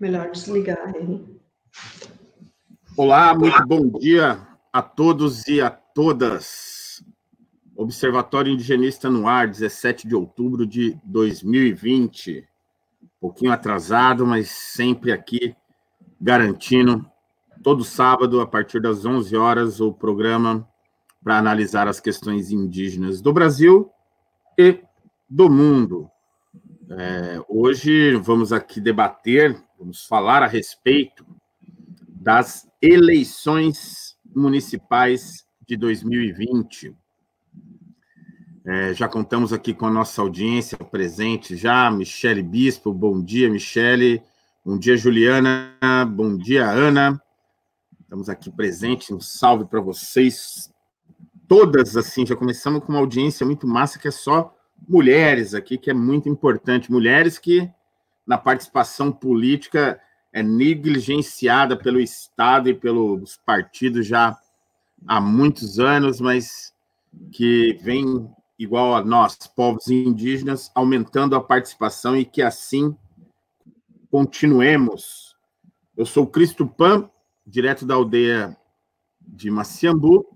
Melhor desligar ele. Olá, muito bom dia a todos e a todas. Observatório Indigenista no ar, 17 de outubro de 2020. Um pouquinho atrasado, mas sempre aqui garantindo todo sábado a partir das 11 horas o programa para analisar as questões indígenas do Brasil e do mundo. É, hoje vamos aqui debater, vamos falar a respeito das eleições municipais de 2020. É, já contamos aqui com a nossa audiência presente já, Michele Bispo, bom dia, Michele, bom dia, Juliana, bom dia, Ana. Estamos aqui presentes, um salve para vocês todas, assim, já começamos com uma audiência muito massa, que é só mulheres aqui, que é muito importante. Mulheres que, na participação política, é negligenciada pelo Estado e pelos partidos já há muitos anos, mas que vem, igual a nós, povos indígenas, aumentando a participação e que assim continuemos. Eu sou Cristo Pan, direto da aldeia de Maciambu,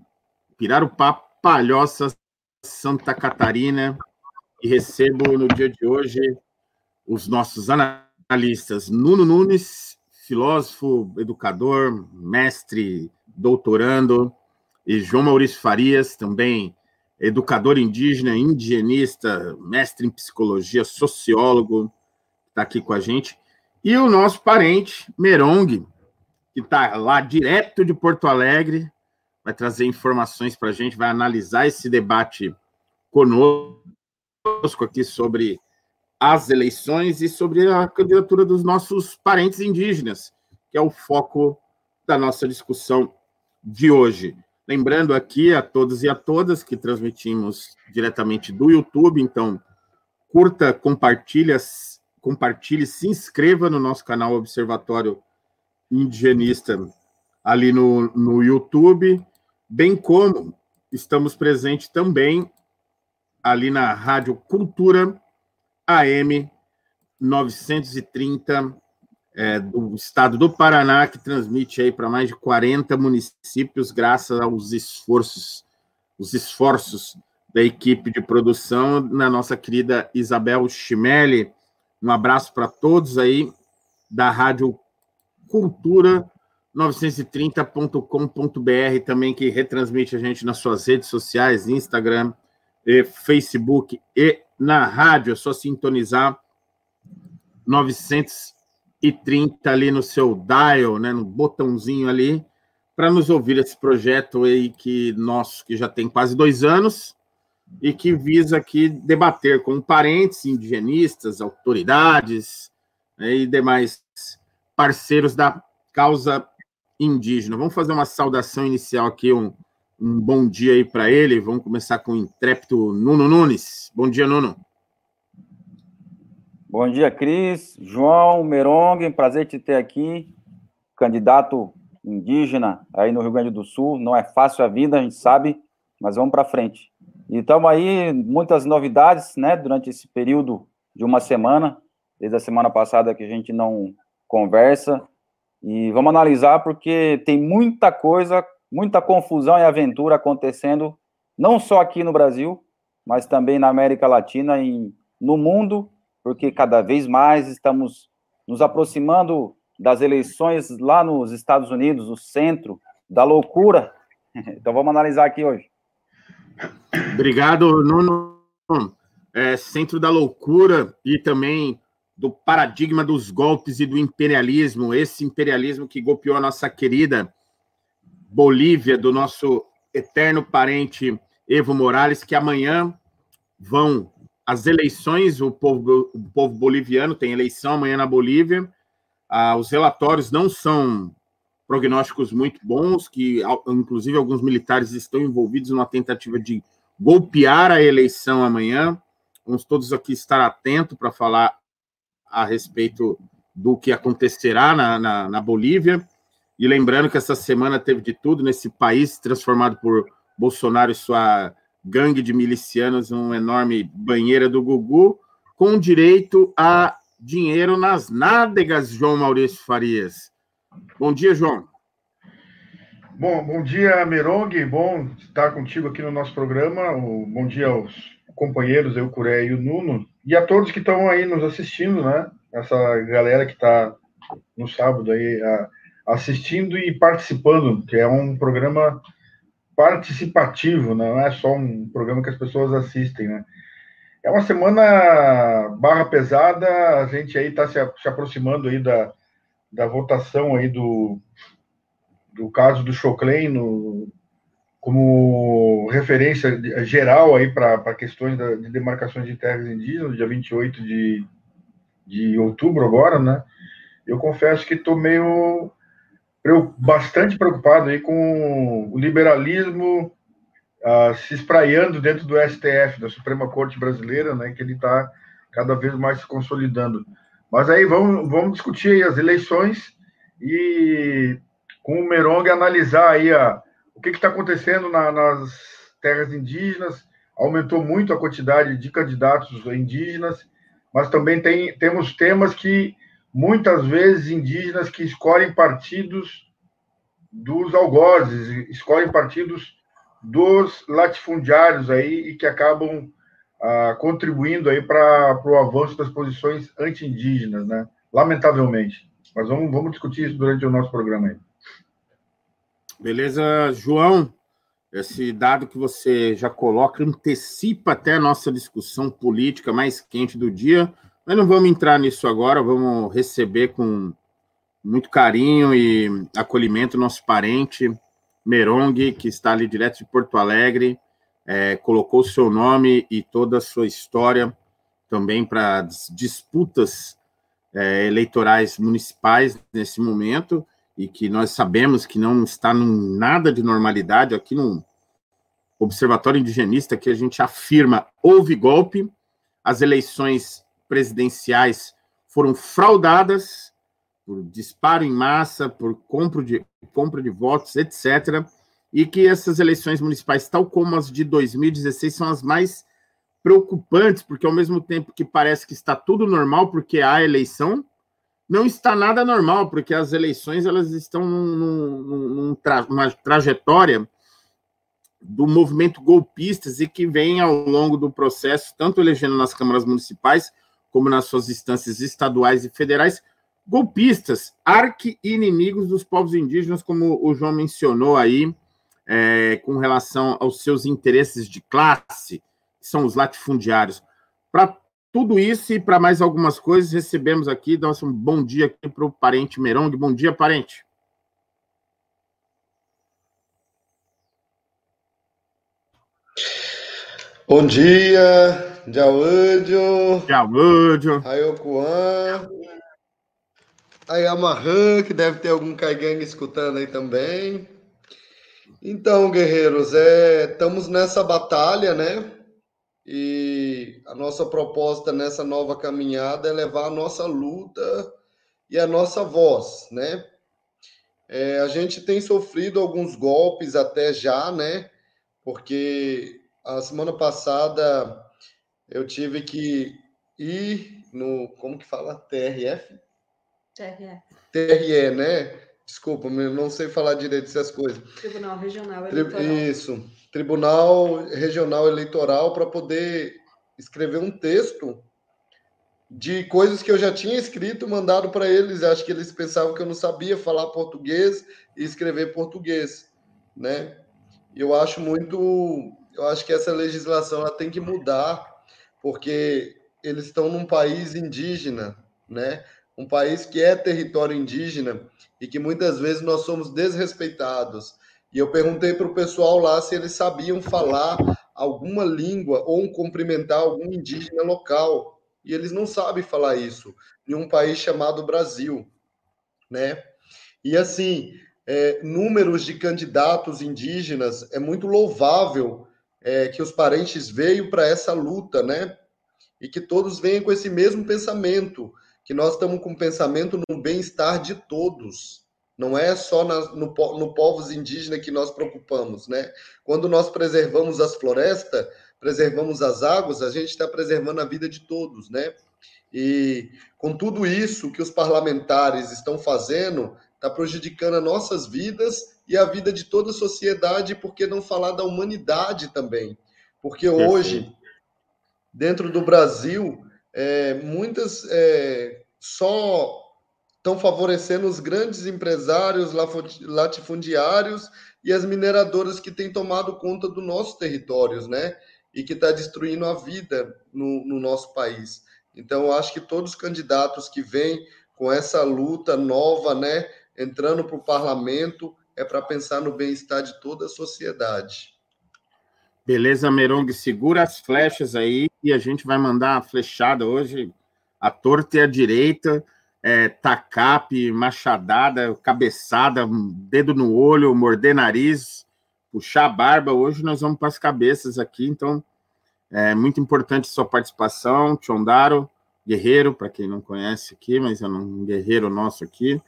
Pirarupá, Palhoça, Santa Catarina, e recebo no dia de hoje os nossos analistas Nuno Nunes, filósofo, educador, mestre, doutorando, e João Maurício Farias, também educador indígena, indigenista, mestre em psicologia, sociólogo, está aqui com a gente. E o nosso parente, Merong, que está lá direto de Porto Alegre, vai trazer informações para a gente, vai analisar esse debate conosco conosco aqui sobre as eleições e sobre a candidatura dos nossos parentes indígenas, que é o foco da nossa discussão de hoje. Lembrando aqui a todos e a todas que transmitimos diretamente do YouTube, então curta, compartilha, compartilhe, se inscreva no nosso canal Observatório Indigenista ali no, no YouTube, bem como estamos presentes também ali na Rádio Cultura AM 930 é, do estado do Paraná, que transmite aí para mais de 40 municípios, graças aos esforços, os esforços da equipe de produção, na nossa querida Isabel Chimelli. Um abraço para todos aí da Rádio Cultura 930.com.br também que retransmite a gente nas suas redes sociais, Instagram, e Facebook e na rádio. É só sintonizar 930 ali no seu dial, né, no botãozinho ali, para nos ouvir esse projeto aí que nosso, que já tem quase dois anos e que visa aqui debater com parentes indigenistas, autoridades né, e demais parceiros da causa indígena. Vamos fazer uma saudação inicial aqui, um, um bom dia aí para ele. Vamos começar com o intrépido Nuno Nunes. Bom dia, Nuno. Bom dia, Cris, João, Merong, prazer te ter aqui, candidato indígena aí no Rio Grande do Sul. Não é fácil a vida, a gente sabe, mas vamos para frente. E estamos aí, muitas novidades, né, durante esse período de uma semana, desde a semana passada que a gente não conversa, e vamos analisar porque tem muita coisa muita confusão e aventura acontecendo, não só aqui no Brasil, mas também na América Latina e no mundo, porque cada vez mais estamos nos aproximando das eleições lá nos Estados Unidos, o centro da loucura. Então vamos analisar aqui hoje. Obrigado, Nuno. É, centro da loucura e também do paradigma dos golpes e do imperialismo, esse imperialismo que golpeou a nossa querida Bolívia, do nosso eterno parente Evo Morales, que amanhã vão as eleições, o povo, o povo boliviano tem eleição amanhã na Bolívia. Ah, os relatórios não são prognósticos muito bons, que inclusive alguns militares estão envolvidos numa tentativa de golpear a eleição amanhã. Vamos todos aqui estar atentos para falar a respeito do que acontecerá na, na, na Bolívia. E lembrando que essa semana teve de tudo nesse país transformado por Bolsonaro e sua gangue de milicianos, uma enorme banheira do Gugu, com direito a dinheiro nas nádegas, João Maurício Farias. Bom dia, João. Bom, bom dia, Merong. Bom estar contigo aqui no nosso programa. Bom dia aos companheiros, eu, Curé e o Nuno, e a todos que estão aí nos assistindo, né? Essa galera que está no sábado aí assistindo e participando, que é um programa participativo, né? não é só um programa que as pessoas assistem, né? É uma semana barra pesada, a gente aí está se, se aproximando aí da, da votação aí do, do caso do Choclen no, como referência geral aí para questões da, de demarcações de terras indígenas, dia 28 de, de outubro agora, né? Eu confesso que estou meio bastante preocupado aí com o liberalismo uh, se espraiando dentro do STF, da Suprema Corte Brasileira, né? Que ele está cada vez mais se consolidando. Mas aí vamos, vamos discutir as eleições e com o Merong analisar aí a, o que está acontecendo na, nas terras indígenas. Aumentou muito a quantidade de candidatos indígenas, mas também tem, temos temas que muitas vezes indígenas que escolhem partidos dos algozes, escolhem partidos dos latifundiários aí e que acabam ah, contribuindo aí para o avanço das posições anti-indígenas, né? Lamentavelmente. Mas vamos, vamos discutir isso durante o nosso programa aí. Beleza, João? Esse dado que você já coloca antecipa até a nossa discussão política mais quente do dia. Mas não vamos entrar nisso agora, vamos receber com muito carinho e acolhimento nosso parente, Merong, que está ali direto de Porto Alegre, é, colocou seu nome e toda a sua história também para disputas é, eleitorais municipais nesse momento e que nós sabemos que não está em nada de normalidade. Aqui no Observatório Indigenista, que a gente afirma houve golpe, as eleições presidenciais foram fraudadas por disparo em massa, por compra de, compra de votos, etc. E que essas eleições municipais, tal como as de 2016, são as mais preocupantes, porque ao mesmo tempo que parece que está tudo normal, porque há eleição, não está nada normal, porque as eleições elas estão num, num, numa trajetória do movimento golpistas e que vem ao longo do processo, tanto elegendo nas câmaras municipais, como nas suas instâncias estaduais e federais, golpistas, arqui-inimigos dos povos indígenas, como o João mencionou aí, é, com relação aos seus interesses de classe, que são os latifundiários. Para tudo isso e para mais algumas coisas, recebemos aqui, damos um bom dia aqui para o parente Merong. Bom dia, parente. Bom dia, Jaúdio. Jaúdio. Ayokuan. Ayamahan, que deve ter algum caigangue escutando aí também. Então, guerreiros, é, estamos nessa batalha, né? E a nossa proposta nessa nova caminhada é levar a nossa luta e a nossa voz, né? É, a gente tem sofrido alguns golpes até já, né? Porque a semana passada eu tive que ir no. Como que fala? TRF? TRE. TRE, né? Desculpa, não sei falar direito essas coisas. Tribunal Regional Eleitoral. Isso. Tribunal Regional Eleitoral para poder escrever um texto de coisas que eu já tinha escrito, mandado para eles. Acho que eles pensavam que eu não sabia falar português e escrever português, né? Eu acho muito, eu acho que essa legislação ela tem que mudar, porque eles estão num país indígena, né? Um país que é território indígena e que muitas vezes nós somos desrespeitados. E eu perguntei para o pessoal lá se eles sabiam falar alguma língua ou um cumprimentar algum indígena local. E eles não sabem falar isso em um país chamado Brasil, né? E assim, é, números de candidatos indígenas é muito louvável é, que os parentes veio para essa luta, né? E que todos venham com esse mesmo pensamento, que nós estamos com pensamento no bem-estar de todos não é só na, no, no povos indígenas que nós preocupamos, né? Quando nós preservamos as florestas, preservamos as águas, a gente está preservando a vida de todos, né? E com tudo isso que os parlamentares estão fazendo, está prejudicando as nossas vidas e a vida de toda a sociedade, por que não falar da humanidade também? Porque hoje, dentro do Brasil, é, muitas é, só estão favorecendo os grandes empresários latifundiários e as mineradoras que têm tomado conta dos nossos territórios, né? E que está destruindo a vida no, no nosso país. Então, eu acho que todos os candidatos que vêm com essa luta nova, né, entrando para o parlamento, é para pensar no bem-estar de toda a sociedade. Beleza, Merong, segura as flechas aí e a gente vai mandar a flechada hoje, a torta e a direita, é, tacape, machadada, cabeçada, dedo no olho, morder nariz, puxar a barba. Hoje nós vamos para as cabeças aqui, então é muito importante sua participação, Chondaro, guerreiro, para quem não conhece aqui, mas é um guerreiro nosso aqui.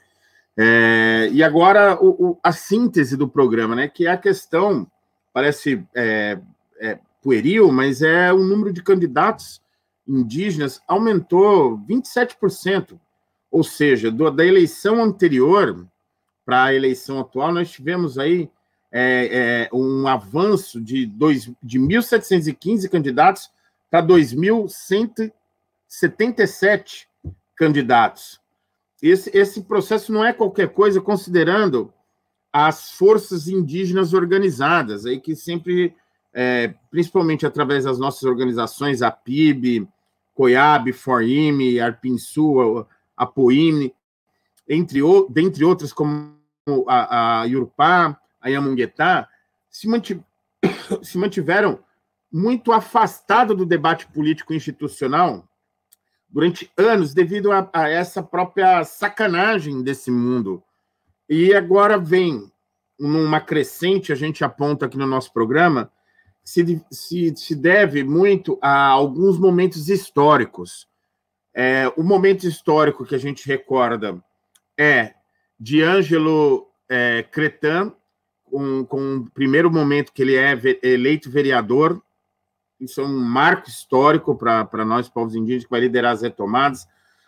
É, e agora o, o, a síntese do programa, né? Que é a questão, parece é, é, pueril, mas é o número de candidatos indígenas aumentou 27%. Ou seja, do, da eleição anterior para a eleição atual, nós tivemos aí é, é, um avanço de, dois, de 1.715 candidatos para 2.177 candidatos. Esse, esse processo não é qualquer coisa, considerando as forças indígenas organizadas, aí que sempre, é, principalmente através das nossas organizações, a PIB, COIAB, FORIME, ARPINSU, Apoime, entre, dentre outras, como a, a a Yamunguetá, se, mantiv se mantiveram muito afastados do debate político institucional durante anos, devido a, a, essa própria sacanagem desse mundo. E agora vem numa crescente, a gente aponta aqui no nosso programa, se, se, se deve muito a alguns momentos históricos. É, o momento histórico que a gente recorda é de Ângelo é, Cretan, com, com o primeiro momento que ele é eleito vereador. Isso é um marco histórico para nós, povos indígenas, que vai liderar as retomadas.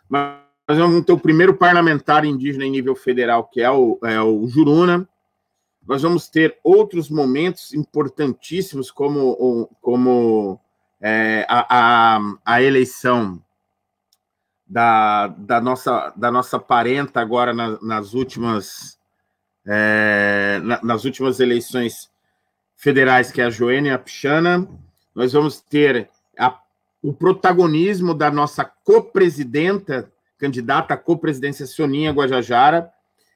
Mas vamos ter o primeiro parlamentar indígena em nível federal, que é o, é o Juruna. Nós vamos ter outros momentos importantíssimos, como, como é, a, a, a, eleição da, da, nossa, da nossa parenta agora na, nas últimas é, na, nas últimas eleições federais, que é a Joênia Pichana, nós vamos ter a, o protagonismo da nossa co-presidenta, candidata à co-presidência Soninha Guajajara,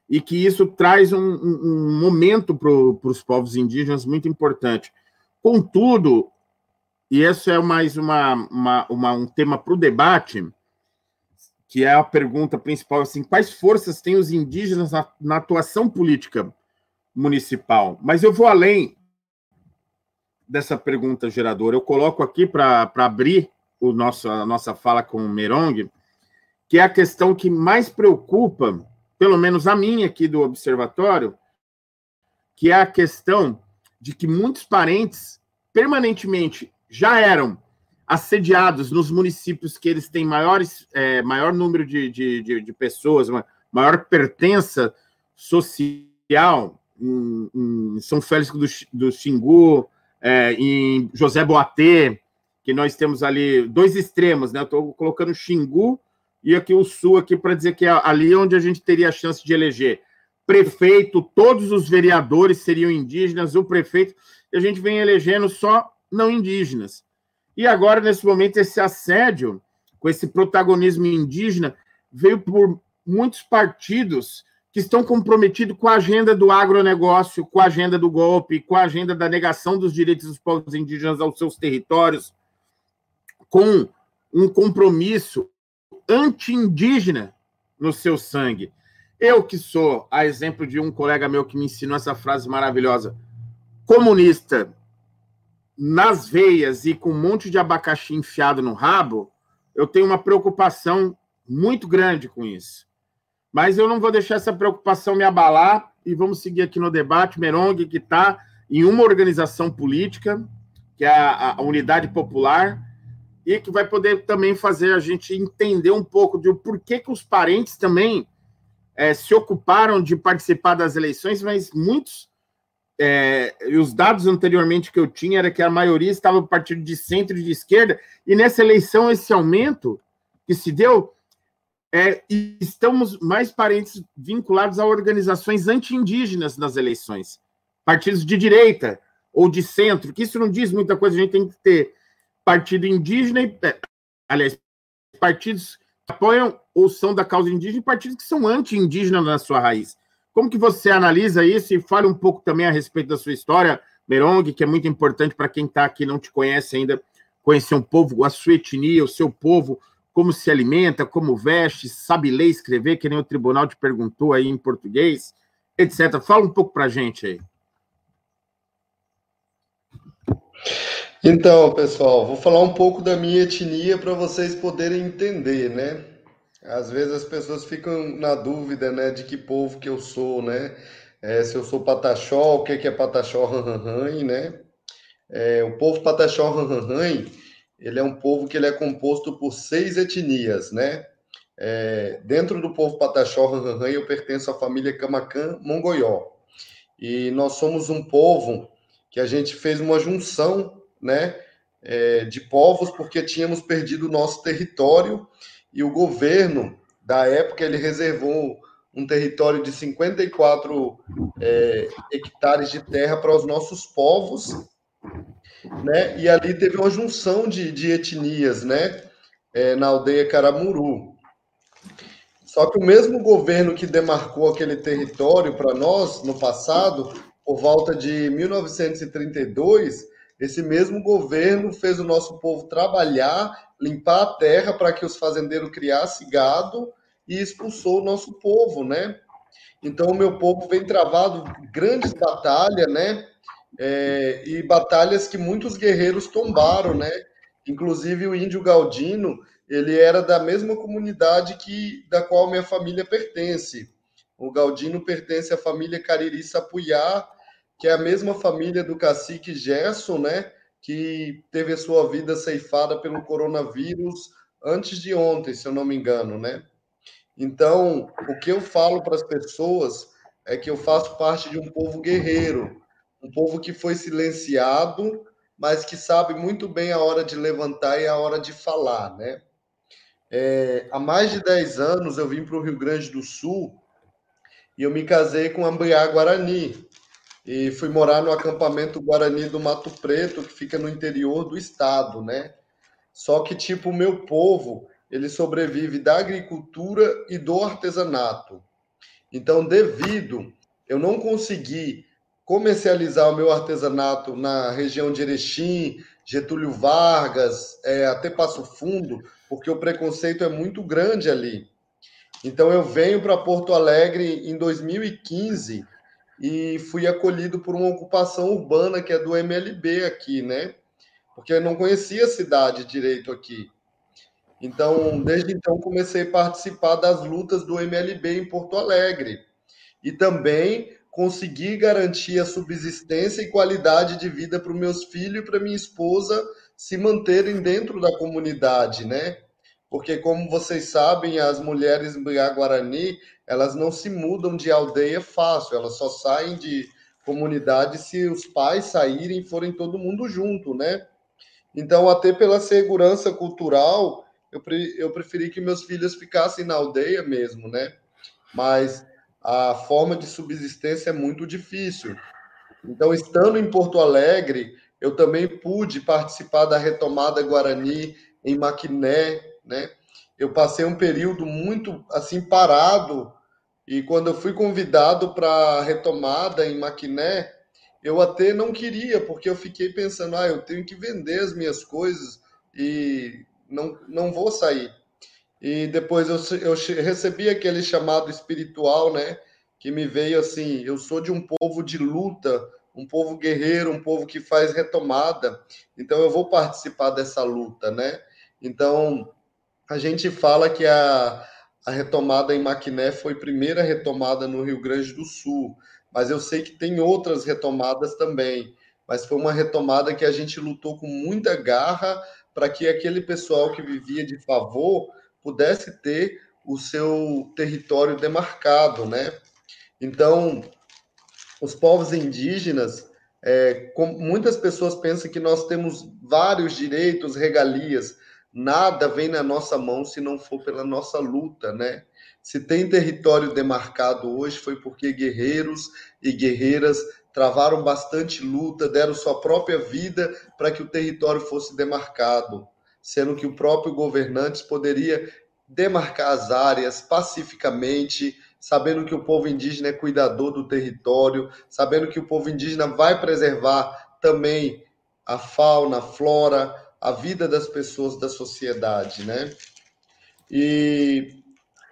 e que isso traz um, um, momento para os povos indígenas muito importante. Contudo, e isso é mais uma, uma, uma um tema para o debate, que é a pergunta principal, assim, quais forças têm os indígenas na, na atuação política municipal? Mas eu vou além dessa pergunta geradora. Eu coloco aqui para abrir o nosso, a nossa fala com o Merong, que é a questão que mais preocupa, pelo menos a minha aqui do observatório, que é a questão de que muitos parentes permanentemente já eram assediados nos municípios que eles têm maiores, é, maior número de, de, de, de, pessoas, maior pertença social, em, em São Félix do, do Xingu, é, em José Boatê, que nós temos ali dois extremos, né? Estou colocando Xingu e aqui o Sul aqui para dizer que é ali onde a gente teria a chance de eleger prefeito, todos os vereadores seriam indígenas, o prefeito, e a gente vem elegendo só não indígenas. E agora, nesse momento, esse assédio, com esse protagonismo indígena, veio por muitos partidos que estão comprometidos com a agenda do agronegócio, com a agenda do golpe, com a agenda da negação dos direitos dos povos indígenas aos seus territórios, com um compromisso anti-indígena no seu sangue. Eu que sou, a exemplo de um colega meu que me ensinou essa frase maravilhosa, comunista, nas veias e com um monte de abacaxi enfiado no rabo, eu tenho uma preocupação muito grande com isso. Mas eu não vou deixar essa preocupação me abalar e vamos seguir aqui no debate. Merong, que está em uma organização política, que é a, a unidade popular, e que vai poder também fazer a gente entender um pouco de por que, que os parentes também é, se ocuparam de participar das eleições, mas muitos, é, e os dados anteriormente que eu tinha era que a maioria estava partido de centro e de esquerda, e nessa eleição esse aumento que se deu, é, estamos mais parentes vinculados a organizações anti-indígenas nas eleições, partidos de direita ou de centro, que isso não diz muita coisa, a gente tem que ter partido indígena, e, é, aliás, partidos que apoiam ou são da causa indígena e partidos que são anti-indígenas na sua raiz. Como que você analisa isso e fale um pouco também a respeito da sua história, Merong, que é muito importante para quem está aqui e não te conhece ainda, conhecer um povo, a sua etnia, o seu povo, como se alimenta, como veste, sabe ler e escrever, que nem o tribunal te perguntou aí em português, etc. Fala um pouco para a gente aí. Então, pessoal, vou falar um pouco da minha etnia para vocês poderem entender, né? Às vezes as pessoas ficam na dúvida, né, de que povo que eu sou, né? É, se eu sou pataxó, o que é pataxó ranranran, né? É, o povo pataxó ele é um povo que ele é composto por seis etnias, né? É, dentro do povo pataxó ranranran, eu pertenço à família Camacan Mongoió. E nós somos um povo que a gente fez uma junção né, é, de povos, porque tínhamos perdido o nosso território e o governo da época ele reservou um território de 54 é, hectares de terra para os nossos povos, né? E ali teve uma junção de, de etnias, né? É, na aldeia Caramuru. Só que o mesmo governo que demarcou aquele território para nós no passado, por volta de 1932, esse mesmo governo fez o nosso povo trabalhar, limpar a terra para que os fazendeiros criassem gado e expulsou o nosso povo, né? Então, o meu povo vem travado grandes batalhas, né? É, e batalhas que muitos guerreiros tombaram, né? Inclusive o índio Galdino, ele era da mesma comunidade que da qual minha família pertence. O Galdino pertence à família Cariri Sapuyá, que é a mesma família do cacique Gerson, né? Que teve a sua vida ceifada pelo coronavírus antes de ontem, se eu não me engano, né? Então, o que eu falo para as pessoas é que eu faço parte de um povo guerreiro, um povo que foi silenciado, mas que sabe muito bem a hora de levantar e a hora de falar, né? É, há mais de 10 anos eu vim para o Rio Grande do Sul e eu me casei com Ambriá Guarani, e fui morar no acampamento Guarani do Mato Preto, que fica no interior do estado, né? Só que, tipo, o meu povo, ele sobrevive da agricultura e do artesanato. Então, devido eu não conseguir comercializar o meu artesanato na região de Erechim, Getúlio Vargas, é, até Passo Fundo, porque o preconceito é muito grande ali. Então, eu venho para Porto Alegre em 2015 e fui acolhido por uma ocupação urbana que é do MLB aqui, né? Porque eu não conhecia a cidade direito aqui. Então, desde então, comecei a participar das lutas do MLB em Porto Alegre. E também consegui garantir a subsistência e qualidade de vida para os meus filhos e para minha esposa se manterem dentro da comunidade, né? Porque, como vocês sabem, as mulheres Guarani, elas não se mudam de aldeia fácil, elas só saem de comunidade se os pais saírem e forem todo mundo junto, né? Então, até pela segurança cultural, eu, pre eu preferi que meus filhos ficassem na aldeia mesmo, né? Mas a forma de subsistência é muito difícil. Então, estando em Porto Alegre, eu também pude participar da retomada Guarani em Maquiné, né? Eu passei um período muito assim parado e quando eu fui convidado para a retomada em Maquiné, eu até não queria, porque eu fiquei pensando, ah, eu tenho que vender as minhas coisas e não, não vou sair. E depois eu, eu recebi aquele chamado espiritual, né? Que me veio assim: eu sou de um povo de luta, um povo guerreiro, um povo que faz retomada, então eu vou participar dessa luta, né? Então a gente fala que a, a retomada em Maquiné foi primeira retomada no Rio Grande do Sul, mas eu sei que tem outras retomadas também. mas foi uma retomada que a gente lutou com muita garra para que aquele pessoal que vivia de favor pudesse ter o seu território demarcado, né? Então, os povos indígenas, é, muitas pessoas pensam que nós temos vários direitos, regalias, nada vem na nossa mão se não for pela nossa luta, né? Se tem território demarcado hoje foi porque guerreiros e guerreiras travaram bastante luta, deram sua própria vida para que o território fosse demarcado, sendo que o próprio governante poderia demarcar as áreas pacificamente, sabendo que o povo indígena é cuidador do território, sabendo que o povo indígena vai preservar também a fauna, a flora, a vida das pessoas da sociedade, né? E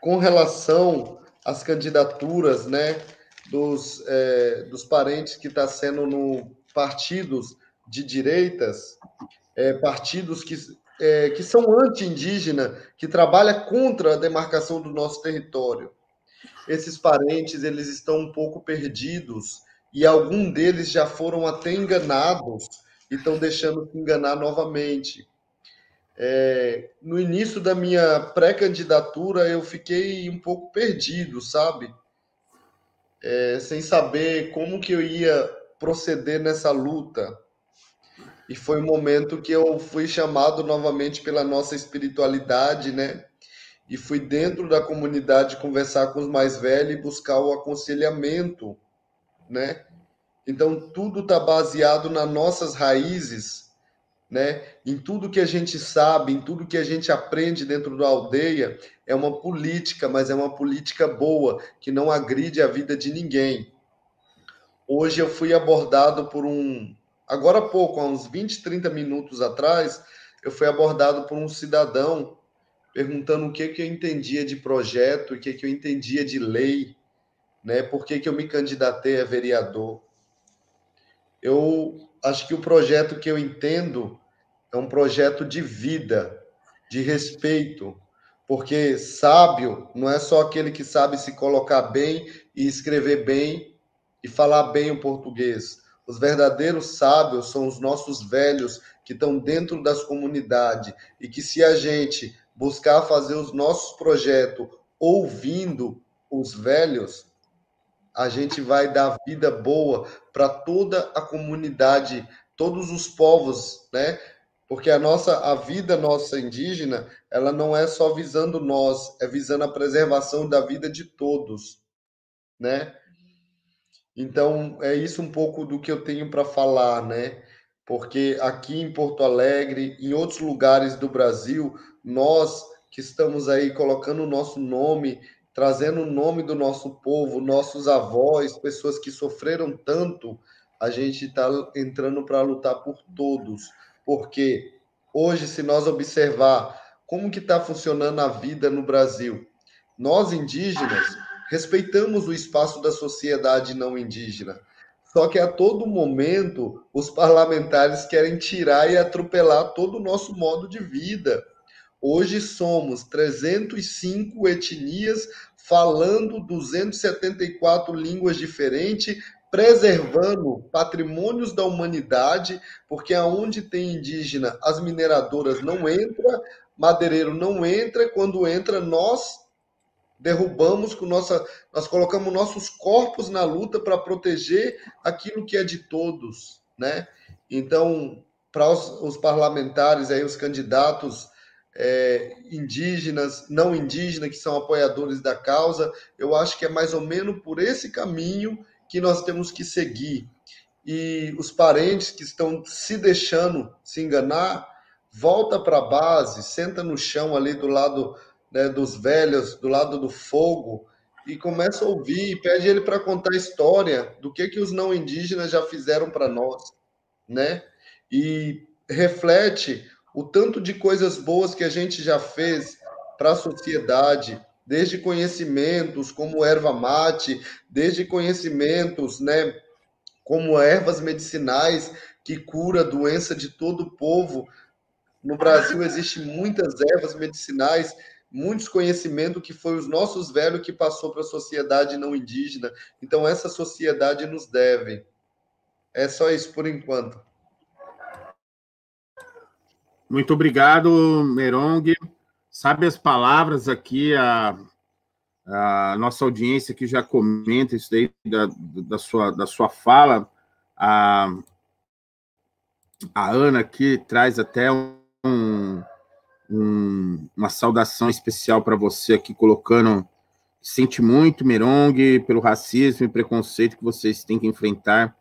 com relação às candidaturas, né, dos, é, dos parentes que está sendo no partidos de direitas, é, partidos que, é, que são anti-indígena, que trabalham contra a demarcação do nosso território. Esses parentes eles estão um pouco perdidos e alguns deles já foram até enganados e estão deixando se enganar novamente. É, no início da minha pré-candidatura, eu fiquei um pouco perdido, sabe? É, sem saber como que eu ia proceder nessa luta. E foi um momento que eu fui chamado novamente pela nossa espiritualidade, né? E fui dentro da comunidade conversar com os mais velhos e buscar o aconselhamento, né? Então, tudo está baseado nas nossas raízes, né? Em tudo que a gente sabe, em tudo que a gente aprende dentro da aldeia, é uma política, mas é uma política boa, que não agride a vida de ninguém. Hoje eu fui abordado por um. Agora há pouco, há uns 20, 30 minutos atrás, eu fui abordado por um cidadão perguntando o que, que eu entendia de projeto, o que, que eu entendia de lei, né? por que, que eu me candidatei a vereador. Eu acho que o projeto que eu entendo é um projeto de vida, de respeito, porque sábio não é só aquele que sabe se colocar bem e escrever bem e falar bem o português. Os verdadeiros sábios são os nossos velhos que estão dentro das comunidades e que se a gente buscar fazer os nossos projetos ouvindo os velhos, a gente vai dar vida boa para toda a comunidade, todos os povos, né? Porque a nossa a vida nossa indígena, ela não é só visando nós, é visando a preservação da vida de todos, né? Então, é isso um pouco do que eu tenho para falar, né? Porque aqui em Porto Alegre, em outros lugares do Brasil, nós que estamos aí colocando o nosso nome trazendo o nome do nosso povo, nossos avós, pessoas que sofreram tanto, a gente está entrando para lutar por todos. Porque hoje, se nós observar como que está funcionando a vida no Brasil, nós indígenas respeitamos o espaço da sociedade não indígena. Só que a todo momento os parlamentares querem tirar e atropelar todo o nosso modo de vida. Hoje somos 305 etnias falando 274 línguas diferentes, preservando patrimônios da humanidade, porque aonde tem indígena, as mineradoras não entram, madeireiro não entra, quando entra nós derrubamos com nossa, nós colocamos nossos corpos na luta para proteger aquilo que é de todos, né? Então, para os, os parlamentares aí, os candidatos é, indígenas, não indígenas, que são apoiadores da causa. Eu acho que é mais ou menos por esse caminho que nós temos que seguir. E os parentes que estão se deixando se enganar, volta para a base, senta no chão ali do lado né, dos velhos, do lado do fogo, e começa a ouvir, e pede ele para contar a história do que, que os não indígenas já fizeram para nós, né? E reflete o tanto de coisas boas que a gente já fez para a sociedade, desde conhecimentos como erva mate, desde conhecimentos, né, como ervas medicinais que cura a doença de todo o povo. No Brasil existe muitas ervas medicinais, muitos conhecimentos que foi os nossos velhos que passou para a sociedade não indígena. Então essa sociedade nos deve. É só isso por enquanto. Muito obrigado, Merong. Sabe as palavras aqui, a, a nossa audiência que já comenta isso daí da, da, sua, da sua fala. A, a Ana aqui traz até um, um, uma saudação especial para você aqui, colocando. Sente muito, Merong, pelo racismo e preconceito que vocês têm que enfrentar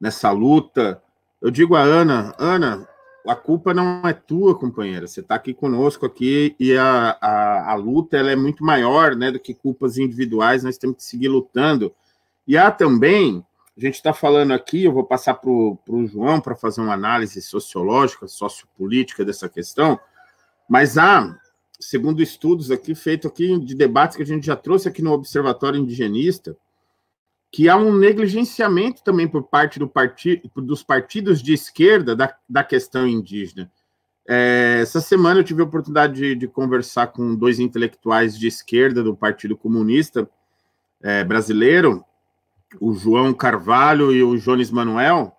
nessa luta. Eu digo a Ana, Ana, a culpa não é tua, companheira. Você está aqui conosco aqui e a, a, a, luta ela é muito maior né, do que culpas individuais, nós temos que seguir lutando. E há também, a gente está falando aqui, eu vou passar para o João para fazer uma análise sociológica, sociopolítica dessa questão, mas há, segundo estudos aqui, feito aqui de debates que a gente já trouxe aqui no Observatório Indigenista, que há um negligenciamento também por parte do dos partidos de esquerda da, da questão indígena. É, essa semana eu tive a oportunidade de, de, conversar com dois intelectuais de esquerda do Partido Comunista é, Brasileiro, o João Carvalho e o Jones Manuel,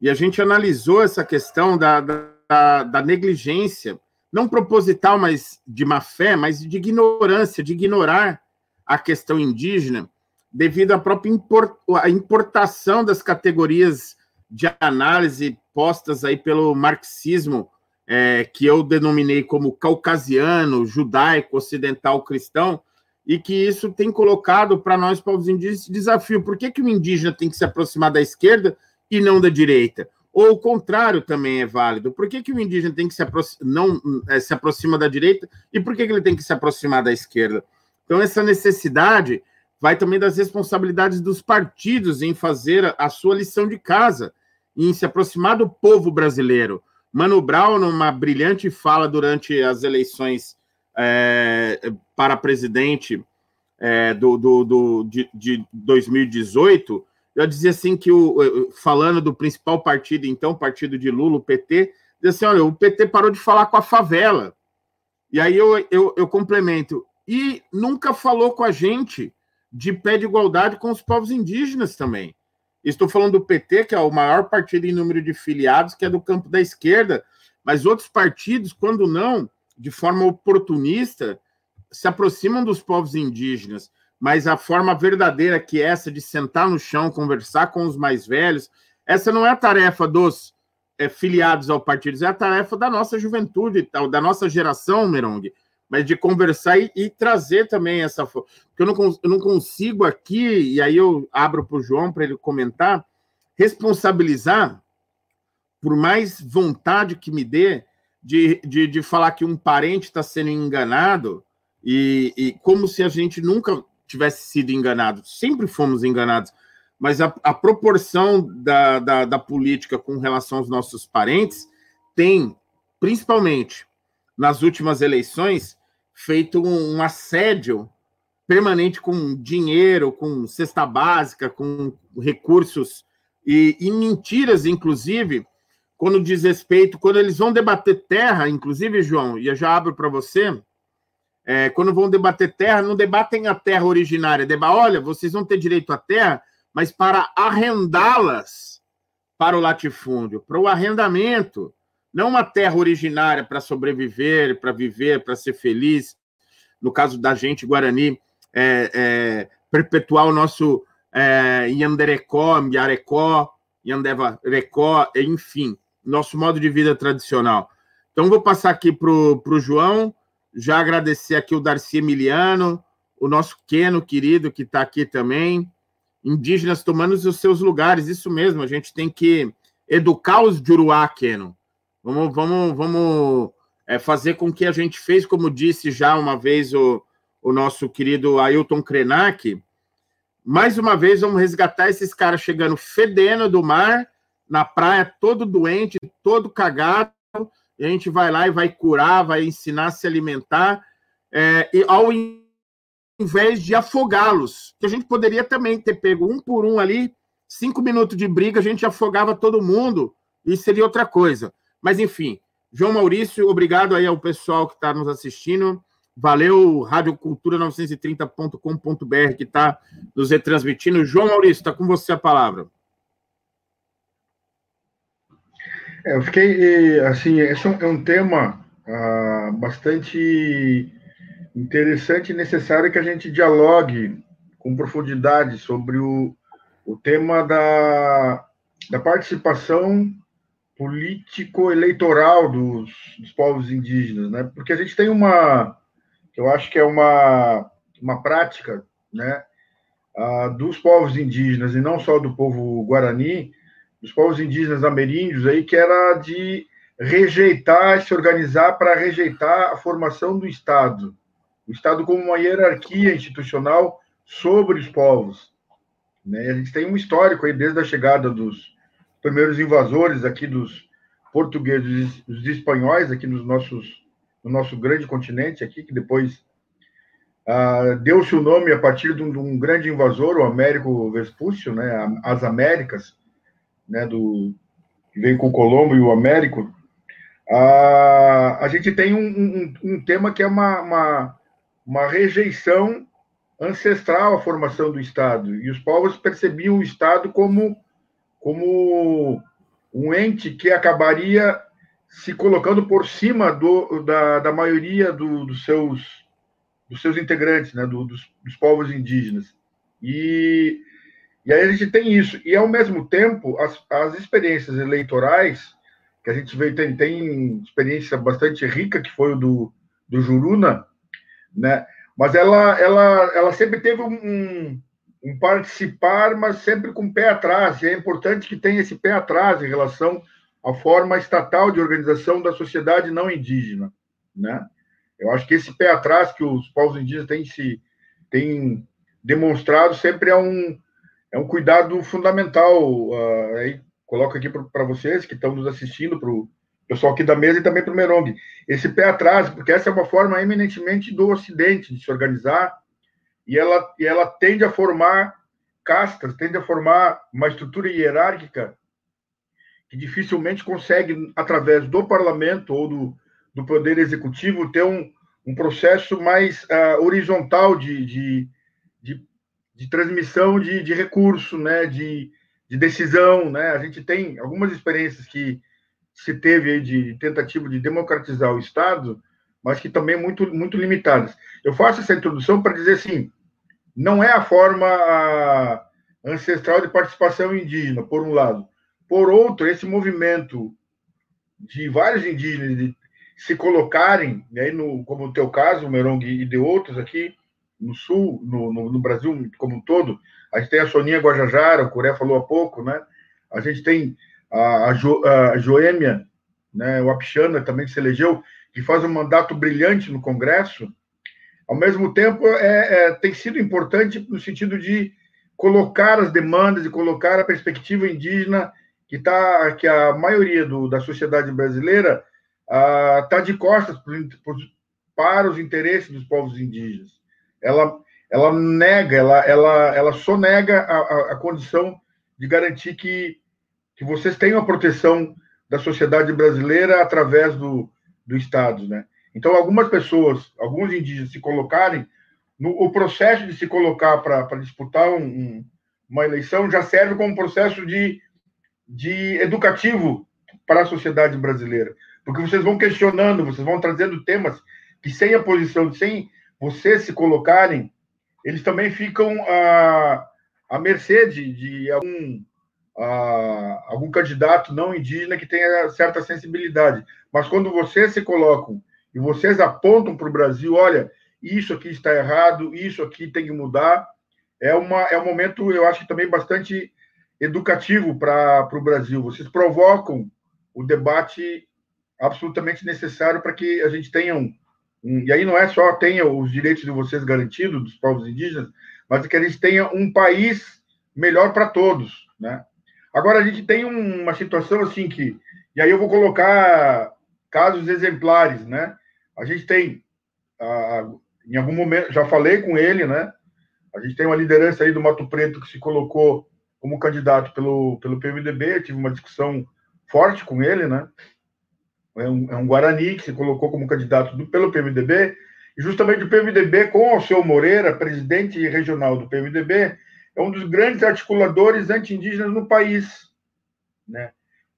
e a gente analisou essa questão da, da, da negligência, não proposital, mas de má fé, mas de ignorância, de ignorar a questão indígena devido à própria import, à importação das categorias de análise postas aí pelo marxismo, é, que eu denominei como caucasiano, judaico, ocidental, cristão, e que isso tem colocado para nós, povos indígenas, esse desafio. Por que, que o indígena tem que se aproximar da esquerda e não da direita? Ou o contrário também é válido. Por que, que o indígena tem que se, não, é, se aproxima da direita e por que, que ele tem que se aproximar da esquerda? Então, essa necessidade vai também das responsabilidades dos partidos em fazer a sua lição de casa, em se aproximar do povo brasileiro. Mano Brown, numa brilhante fala durante as eleições é, para presidente é, do, do, do de, de, 2018, eu dizia assim que, o, falando do principal partido, então, partido de Lula, o PT, dizia assim, olha, o PT parou de falar com a favela. E aí eu, eu, eu complemento, e nunca falou com a gente de pé de igualdade com os povos indígenas também. Estou falando do PT, que é o maior partido em número de filiados, que é do campo da esquerda, mas outros partidos, quando não, de forma oportunista, se aproximam dos povos indígenas. Mas a forma verdadeira que é essa de sentar no chão, conversar com os mais velhos, essa não é a tarefa dos é, filiados ao partido, é a tarefa da nossa juventude, da nossa geração, Merong mas de conversar e, e trazer também essa. Porque eu não, eu não consigo aqui, e aí eu abro para o João para ele comentar, responsabilizar, por mais vontade que me dê, de, de, de falar que um parente está sendo enganado, e, e como se a gente nunca tivesse sido enganado, sempre fomos enganados, mas a, a proporção da, da, da política com relação aos nossos parentes tem, principalmente nas últimas eleições, feito um assédio permanente com dinheiro, com cesta básica, com recursos e, e mentiras, inclusive, quando diz respeito, quando eles vão debater terra, inclusive, João, e eu já abro para você, é, quando vão debater terra, não debatem a terra originária, deba, olha, vocês vão ter direito à terra, mas para arrendá-las para o latifúndio, para o arrendamento não uma terra originária para sobreviver, para viver, para ser feliz. No caso da gente, Guarani, é, é, perpetuar o nosso é, Yanderecó, Miarecó, Yandevarecó, enfim, nosso modo de vida tradicional. Então, vou passar aqui para o João, já agradecer aqui o Darcy Emiliano, o nosso Queno querido, que está aqui também. Indígenas tomando os seus lugares, isso mesmo, a gente tem que educar os Juruá, Queno. Vamos, vamos, vamos é, fazer com que a gente fez, como disse já uma vez o, o nosso querido Ailton Krenak. Mais uma vez, vamos resgatar esses caras chegando fedendo do mar, na praia, todo doente, todo cagado. E a gente vai lá e vai curar, vai ensinar a se alimentar, é, e ao invés de afogá-los, que a gente poderia também ter pego um por um ali, cinco minutos de briga, a gente afogava todo mundo, e seria outra coisa. Mas, enfim, João Maurício, obrigado aí ao pessoal que está nos assistindo. Valeu, radiocultura930.com.br, que está nos retransmitindo. João Maurício, está com você a palavra. É, eu fiquei, assim, esse é um, é tema ah, bastante interessante e necessário que a gente dialogue com profundidade sobre o, o tema da, da participação político-eleitoral dos, dos povos indígenas, né? Porque a gente tem uma, eu acho que é uma, uma prática, né, uh, dos povos indígenas e não só do povo guarani, dos povos indígenas ameríndios aí, que era de rejeitar, se organizar para rejeitar a formação do Estado. O Estado como uma hierarquia institucional sobre os povos. Né? A gente tem um histórico aí desde a chegada dos primeiros invasores aqui dos portugueses, dos espanhóis aqui nos nossos, no nosso grande continente aqui, que depois ah, deu-se o nome a partir de um, de um, grande invasor, o Américo Vespúcio, né? As Américas, né? Do que veio com o Colombo e o Américo. Ah, a gente tem um, um, um tema que é uma, uma, uma rejeição ancestral à formação do Estado. E os povos percebiam o Estado como, como um ente que acabaria se colocando por cima do, da, da maioria do, dos, seus, dos seus integrantes, né, do, dos, dos povos indígenas. E, e aí a gente tem isso. E, ao mesmo tempo, as, as experiências eleitorais, que a gente tem, tem experiência bastante rica, que foi o do, do Juruna, né? Mas ela, ela, ela sempre teve um, um participar, mas sempre com o pé atrás. E é importante que tenha esse pé atrás em relação à forma estatal de organização da sociedade não indígena, né? Eu acho que esse pé atrás que os povos indígenas têm se têm demonstrado sempre é um é um cuidado fundamental. Uh, aí coloco aqui para vocês que estão nos assistindo, para o pessoal aqui da mesa e também para o Merong. Esse pé atrás, porque essa é uma forma eminentemente do Ocidente de se organizar, e ela, e ela tende a formar castas, tende a formar uma estrutura hierárquica que dificilmente consegue, através do parlamento ou do, do poder executivo, ter um, um processo mais uh, horizontal de, de, de transmissão de, de recurso, né, de, de decisão. Né? A gente tem algumas experiências que se teve aí de tentativa de democratizar o Estado, mas que também muito, muito limitadas. Eu faço essa introdução para dizer assim, não é a forma ancestral de participação indígena, por um lado. Por outro, esse movimento de vários indígenas de se colocarem, aí no, como o teu caso, o Merong e de outros aqui no Sul, no, no, no, Brasil como um todo, a gente tem a Soninha Guajajara, o Coré falou há pouco, né? A gente tem a, a, jo, a Joêmia, né, o Apixana também que se elegeu, que faz um mandato brilhante no Congresso, ao mesmo tempo é, é, tem sido importante no sentido de colocar as demandas e colocar a perspectiva indígena que tá que a maioria do, da sociedade brasileira está ah, de costas para os interesses dos povos indígenas. Ela, ela nega, ela, ela, ela sonega a, a, a condição de garantir que que vocês tenham a proteção da sociedade brasileira através do, do Estado, né? Então, algumas pessoas, alguns indígenas se colocarem, no, o processo de se colocar para disputar um, um, uma eleição já serve como processo de, de educativo para a sociedade brasileira, porque vocês vão questionando, vocês vão trazendo temas que sem a posição, sem vocês se colocarem, eles também ficam à, à mercê de, de algum algum candidato não indígena que tenha certa sensibilidade. Mas quando vocês se colocam e vocês apontam para o Brasil, olha, isso aqui está errado, isso aqui tem que mudar, é, uma, é um momento, eu acho também bastante educativo para o Brasil. Vocês provocam o debate absolutamente necessário para que a gente tenha um, E aí não é só tenha os direitos de vocês garantidos, dos povos indígenas, mas que a gente tenha um país melhor para todos, né? Agora, a gente tem uma situação assim que. E aí eu vou colocar casos exemplares, né? A gente tem, em algum momento, já falei com ele, né? A gente tem uma liderança aí do Mato Preto que se colocou como candidato pelo, pelo PMDB, tive uma discussão forte com ele, né? É um, é um Guarani que se colocou como candidato do, pelo PMDB, e justamente o PMDB, com o seu Moreira, presidente regional do PMDB, é um dos grandes articuladores anti-indígenas no país. Né?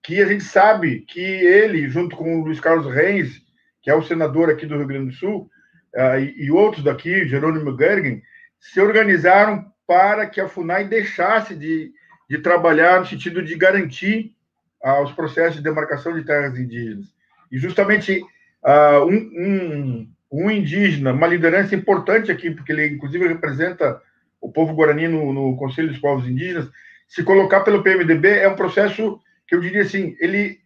que a gente sabe que ele, junto com o Luiz Carlos Reis, que é o senador aqui do Rio Grande do Sul, uh, e, e, outros daqui, Jerônimo Gergen, se organizaram para que a FUNAI deixasse de, de trabalhar no sentido de garantir uh, os processos de demarcação de terras indígenas. E justamente uh, um, um, um, indígena, uma liderança importante aqui, porque ele inclusive representa o povo guarani no, no Conselho dos Povos Indígenas, se colocar pelo PMDB é um processo que eu diria assim, ele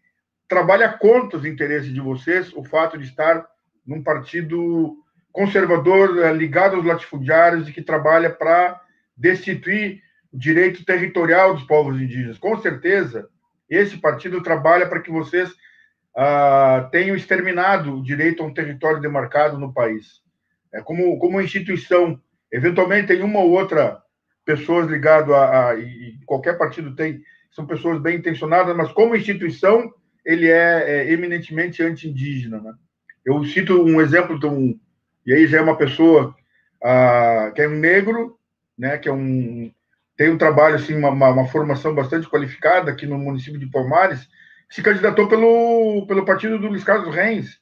trabalha contra os interesses de vocês, o fato de estar num partido conservador eh, ligado aos latifundiários e que trabalha para destituir o direito territorial dos povos indígenas. Com certeza, esse partido trabalha para que vocês uh, tenham exterminado o direito a um território demarcado no país. É como, como instituição, eventualmente tem uma ou outra pessoas ligadas a, a e qualquer partido tem, são pessoas bem intencionadas, mas como instituição ele é, é eminentemente anti-indígena. Né? Eu cito um exemplo de um, e aí já é uma pessoa ah, que é um negro, né, que é um tem um trabalho assim, uma, uma, formação bastante qualificada aqui no município de Palmares, se candidatou pelo, pelo partido do Luiz Carlos Reis,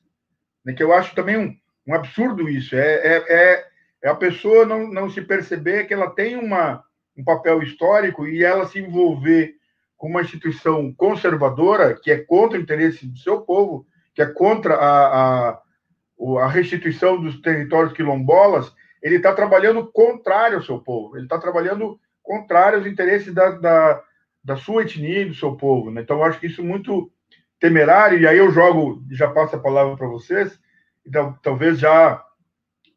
né, que eu acho também um, um absurdo isso. É, é, é, é, a pessoa não, não se perceber que ela tem uma, um papel histórico e ela se envolver com uma instituição conservadora que é contra o interesse do seu povo, que é contra a, a, a restituição dos territórios quilombolas, ele está trabalhando contrário ao seu povo, ele está trabalhando contrário aos interesses da, da, da, sua etnia e do seu povo. Né? Então, eu acho que isso é muito temerário, e aí eu jogo, já passo a palavra para vocês, então, talvez já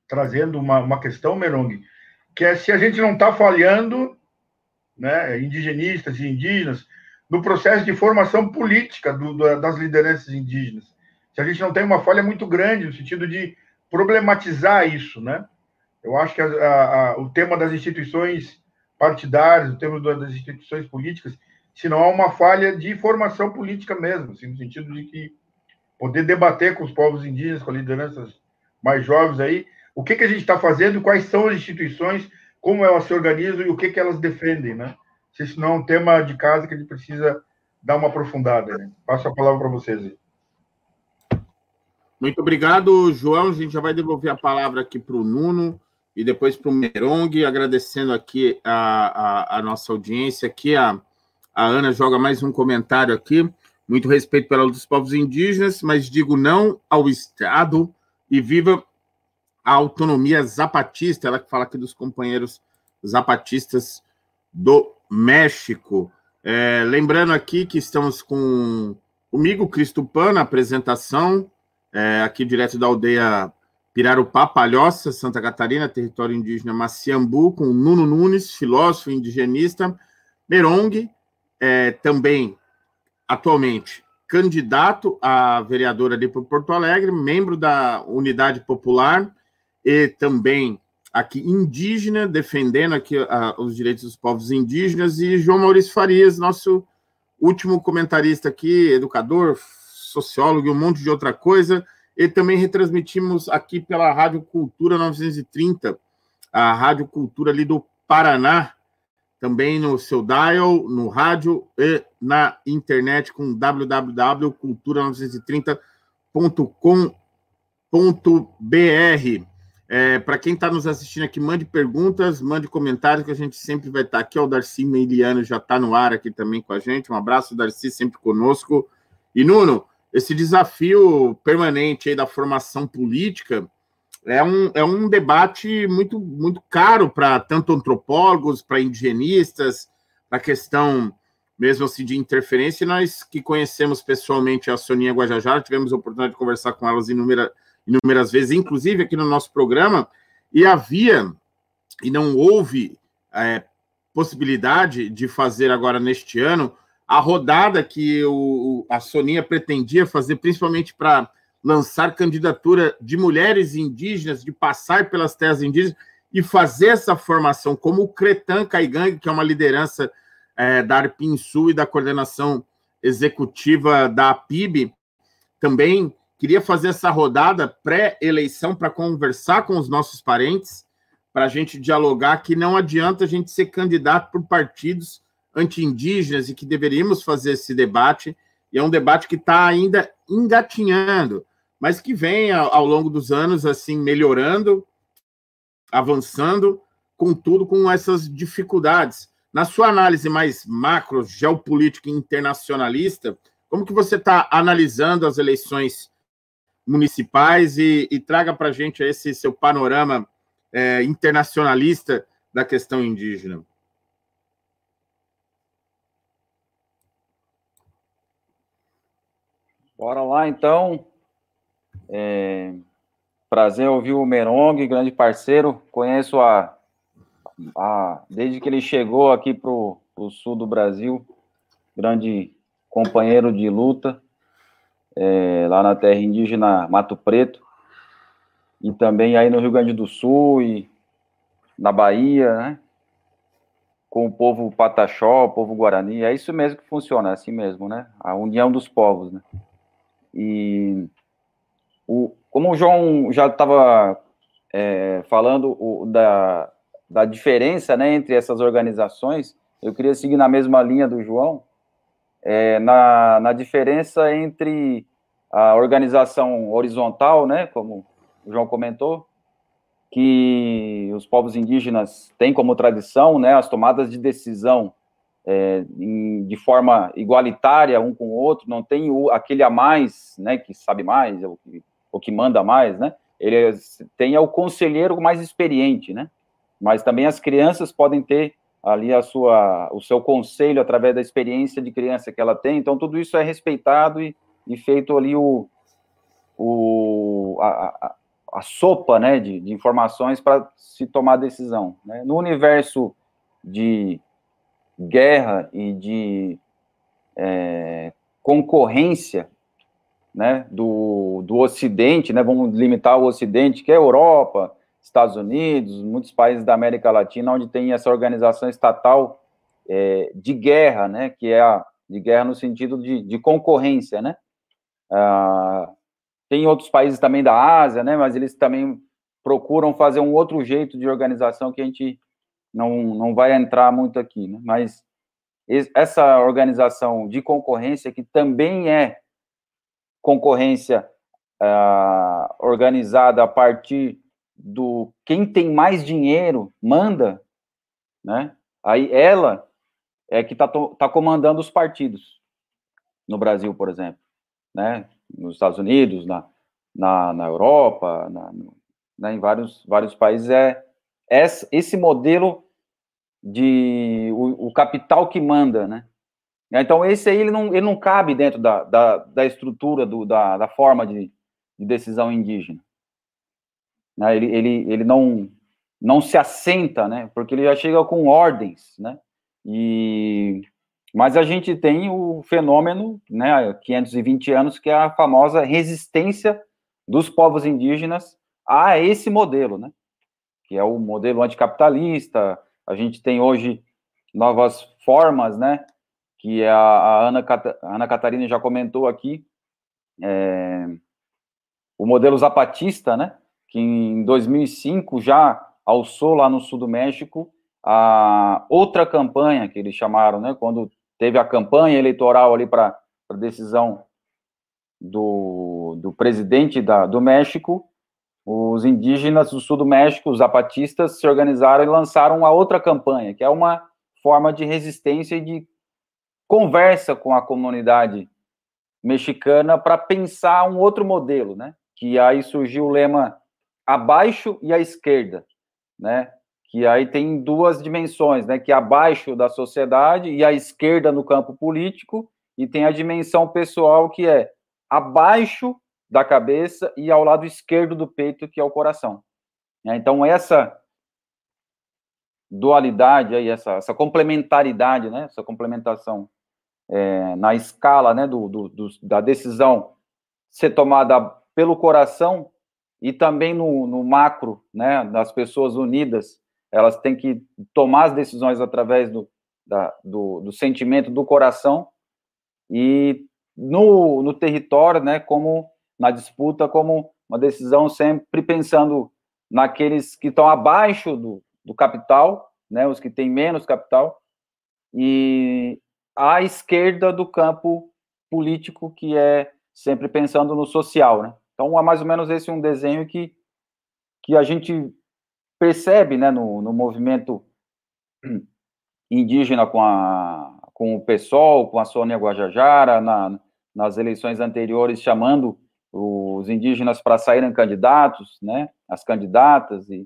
trazendo uma, uma questão, Merong, que é se a gente não está falhando, né, indigenistas e indígenas, no processo de formação política do, das lideranças indígenas. Se a gente não tem uma falha muito grande no sentido de problematizar isso, né? Eu acho que a, a, o tema das instituições partidárias, o tema das instituições políticas, se não há uma falha de formação política mesmo, assim, no sentido de que poder debater com os povos indígenas, com as lideranças mais jovens aí, o que, que a gente está fazendo, quais são as instituições, como elas se organizam e o que, que elas defendem, né? se isso não é um tema de casa que a gente precisa dar uma aprofundada. Né? Passo a palavra para vocês aí. Muito obrigado, João. A gente já vai devolver a palavra aqui para o Nuno e depois para o Merong, agradecendo aqui a, a, a, nossa audiência. Aqui a, a Ana joga mais um comentário aqui. Muito respeito pela luta dos povos indígenas, mas digo não ao Estado e viva a autonomia zapatista. Ela que fala aqui dos companheiros zapatistas do México. É, lembrando aqui que estamos com comigo, Cristo Pan, na apresentação, é, aqui direto da aldeia Pirarupá, Palhoça, Santa Catarina, território indígena Maciambu, com Nuno Nunes, filósofo indigenista, Merong, é, também atualmente candidato a vereadora para Porto Alegre, membro da Unidade Popular e também aqui indígena, defendendo aqui os direitos dos povos indígenas, e João Maurício Farias, nosso último comentarista aqui, educador, sociólogo e um monte de outra coisa, e também retransmitimos aqui pela Rádio Cultura 930, a Rádio Cultura ali do Paraná, também no seu dial, no rádio e na internet com www.cultura930.com.br. É, Para quem está nos assistindo aqui, mande perguntas, mande comentários, que a gente sempre vai estar tá aqui. O Darcy Meiliano já está no ar aqui também com a gente. Um abraço, Darcy, sempre conosco. E, Nuno, esse desafio permanente da formação política é um, é um debate muito, muito caro para tanto antropólogos, para indigenistas, para a questão mesmo assim de interferência. Nós que conhecemos pessoalmente a Soninha Guajajara, tivemos a oportunidade de conversar com elas inúmeras inúmeras vezes, inclusive aqui no nosso programa, e havia, e não houve é, possibilidade de fazer agora neste ano, a rodada que o, a Soninha pretendia fazer, principalmente para lançar candidatura de mulheres indígenas, de passar pelas terras indígenas e fazer essa formação, como o Cretan Caigang, que é uma liderança é, da Arpin Sul e da coordenação executiva da PIB, também Queria fazer essa rodada pré-eleição para conversar com os nossos parentes, para a gente dialogar que não adianta a gente ser candidato por partidos anti-indígenas e que deveríamos fazer esse debate e é um debate que está ainda engatinhando, mas que vem ao, longo dos anos assim melhorando, avançando, contudo com essas dificuldades. Na sua análise mais macro, geopolítica e internacionalista, como que você está analisando as eleições municipais e, e traga para a gente esse seu panorama é, internacionalista da questão indígena? Bora lá, então. É... Prazer ouvir o Merong, grande parceiro. Conheço a, a desde que ele chegou aqui para o sul do Brasil, grande companheiro de luta, é, lá na terra indígena Mato Preto, e também aí no Rio Grande do Sul e na Bahia, né? Com o povo Pataxó, o povo Guarani. É isso mesmo que funciona, é assim mesmo, né? A união dos povos, né? E o, como o João já estava é, falando o, da, da diferença né, entre essas organizações, eu queria seguir na mesma linha do João, é, na, na diferença entre a organização horizontal, né, como o João comentou, que os povos indígenas têm como tradição, né, as tomadas de decisão é, em, de forma igualitária um com o outro, não tem o, aquele a mais, né, que sabe mais, ou que, ou que manda mais, né, ele tem o conselheiro mais experiente, né, mas também as crianças podem ter ali a sua, o seu conselho através da experiência de criança que ela tem, então tudo isso é respeitado e, e feito ali o, o, a, a, a sopa, né, de, de informações para se tomar decisão, né? no universo de guerra e de é, concorrência né, do, do Ocidente, né, vamos limitar o Ocidente, que é Europa, Estados Unidos, muitos países da América Latina, onde tem essa organização estatal é, de guerra, né, que é a de guerra no sentido de, de concorrência, né? Ah, tem outros países também da Ásia, né, mas eles também procuram fazer um outro jeito de organização que a gente não, não vai entrar muito aqui, né? mas essa organização de concorrência, que também é concorrência uh, organizada a partir do quem tem mais dinheiro manda, né? Aí ela é que está tá comandando os partidos no Brasil, por exemplo, né? Nos Estados Unidos, na, na, na Europa, na, né? em vários, vários países é esse modelo de o, o, capital que manda, né? Então, esse aí ele não, ele não cabe dentro da, da, da estrutura, do, da, da forma de, de decisão indígena. Né? Ele, ele, ele não, não se assenta, né? Porque ele já chega com ordens, né? E, mas a gente tem o fenômeno, né, 520 anos, que é a famosa resistência dos povos indígenas a esse modelo, né? Que é o modelo anticapitalista, a gente tem hoje novas formas, né? Que a, a Ana, a Ana Catarina já comentou aqui, é, o modelo zapatista, né? Que em 2005 já alçou lá no sul do México a outra campanha que eles chamaram, né? Quando teve a campanha eleitoral ali para a decisão do, do presidente da, do México, os indígenas do sul do México, os zapatistas, se organizaram e lançaram uma outra campanha, que é uma forma de resistência e de conversa com a comunidade mexicana para pensar um outro modelo, né? Que aí surgiu o lema abaixo e à esquerda, né? Que aí tem duas dimensões, né? Que é abaixo da sociedade e à esquerda no campo político, e tem a dimensão pessoal que é abaixo da cabeça e ao lado esquerdo do peito, que é o coração. É, então, essa dualidade aí, essa, essa complementaridade, né, essa complementação é, na escala né, do, do, do, da decisão ser tomada pelo coração e também no, no macro, né, das pessoas unidas, elas têm que tomar as decisões através do, da, do, do sentimento do coração e no, no território, né, como na disputa como uma decisão sempre pensando naqueles que estão abaixo do, do capital, né, os que têm menos capital, e à esquerda do campo político que é sempre pensando no social, né? Então, é mais ou menos esse um desenho que, que a gente percebe, né, no, no movimento indígena com, a, com o PSOL, com a Sônia Guajajara, na, nas eleições anteriores, chamando os indígenas para saírem candidatos, né, as candidatas, e,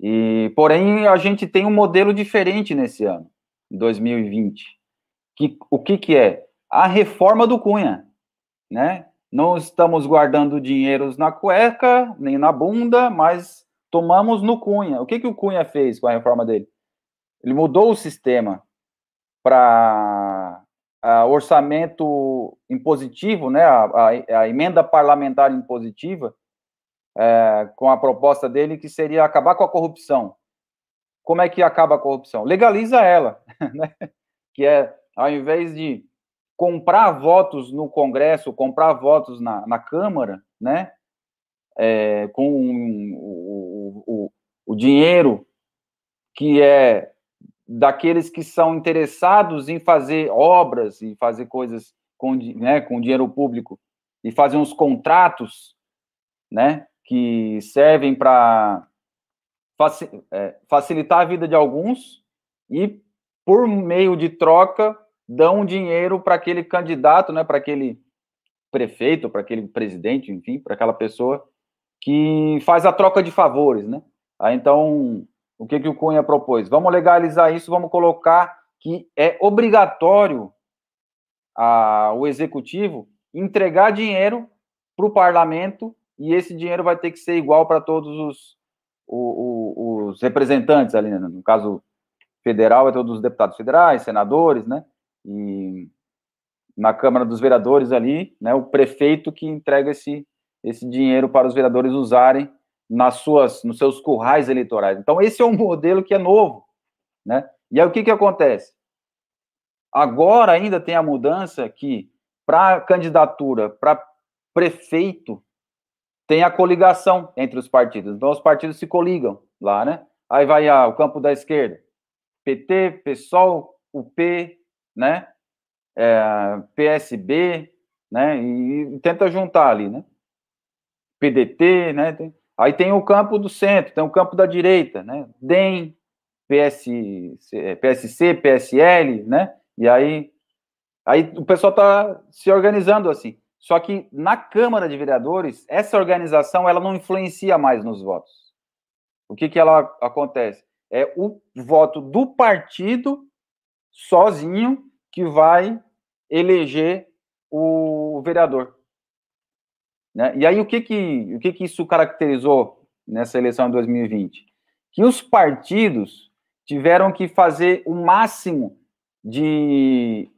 e porém a gente tem um modelo diferente nesse ano, em 2020, que, o que que é? A reforma do Cunha, né, não estamos guardando dinheiros na cueca, nem na bunda, mas tomamos no Cunha. O que que o Cunha fez com a reforma dele? Ele mudou o sistema para orçamento impositivo, né, a, a, a emenda parlamentar impositiva, é, com a proposta dele que seria acabar com a corrupção. Como é que acaba a corrupção? Legaliza ela, né? que é, ao invés de comprar votos no Congresso, comprar votos na, na Câmara, né, é, com o, o, o dinheiro que é daqueles que são interessados em fazer obras e fazer coisas com, né, com dinheiro público e fazer uns contratos, né, que servem para é, facilitar a vida de alguns e por meio de troca dão dinheiro para aquele candidato, né, para aquele prefeito, para aquele presidente, enfim, para aquela pessoa que faz a troca de favores, né? Aí, então, o que, que o Cunha propôs? Vamos legalizar isso, vamos colocar que é obrigatório a, o executivo entregar dinheiro para o parlamento e esse dinheiro vai ter que ser igual para todos os, os, representantes ali, né? no caso federal, é todos os deputados federais, senadores, né? E na Câmara dos Vereadores ali, né, o prefeito que entrega esse, esse dinheiro para os vereadores usarem nas suas, nos seus currais eleitorais. Então, esse é um modelo que é novo, né? E aí, o que que acontece? Agora ainda tem a mudança que, para candidatura, para prefeito, tem a coligação entre os partidos. Então, os partidos se coligam lá, né? Aí vai ah, o campo da esquerda, PT, PSOL, UP, né? É, PSB, né? E, e, tenta juntar ali, né? PDT, né? Tem, Aí tem o campo do centro, tem o campo da direita, né? DEM, PS, PSC, PSL, né? E aí, aí o pessoal está se organizando assim. Só que na Câmara de Vereadores, essa organização ela não influencia mais nos votos. O que, que ela acontece? É o voto do partido sozinho que vai eleger o vereador. Né? E aí, o que que, o que que isso caracterizou nessa eleição de 2020? Que os partidos tiveram que fazer o máximo de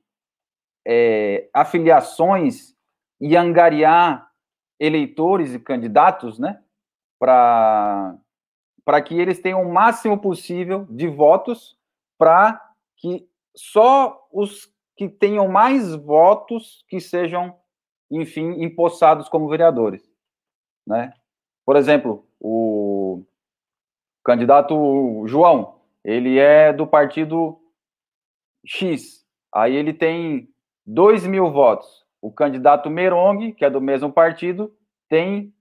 é, afiliações e angariar eleitores e candidatos, né, para que eles tenham o máximo possível de votos para que só os que tenham mais votos que sejam enfim, empossados como vereadores, né? Por exemplo, o candidato João, ele é do partido X, aí ele tem 2 mil votos. O candidato Merong, que é do mesmo partido, tem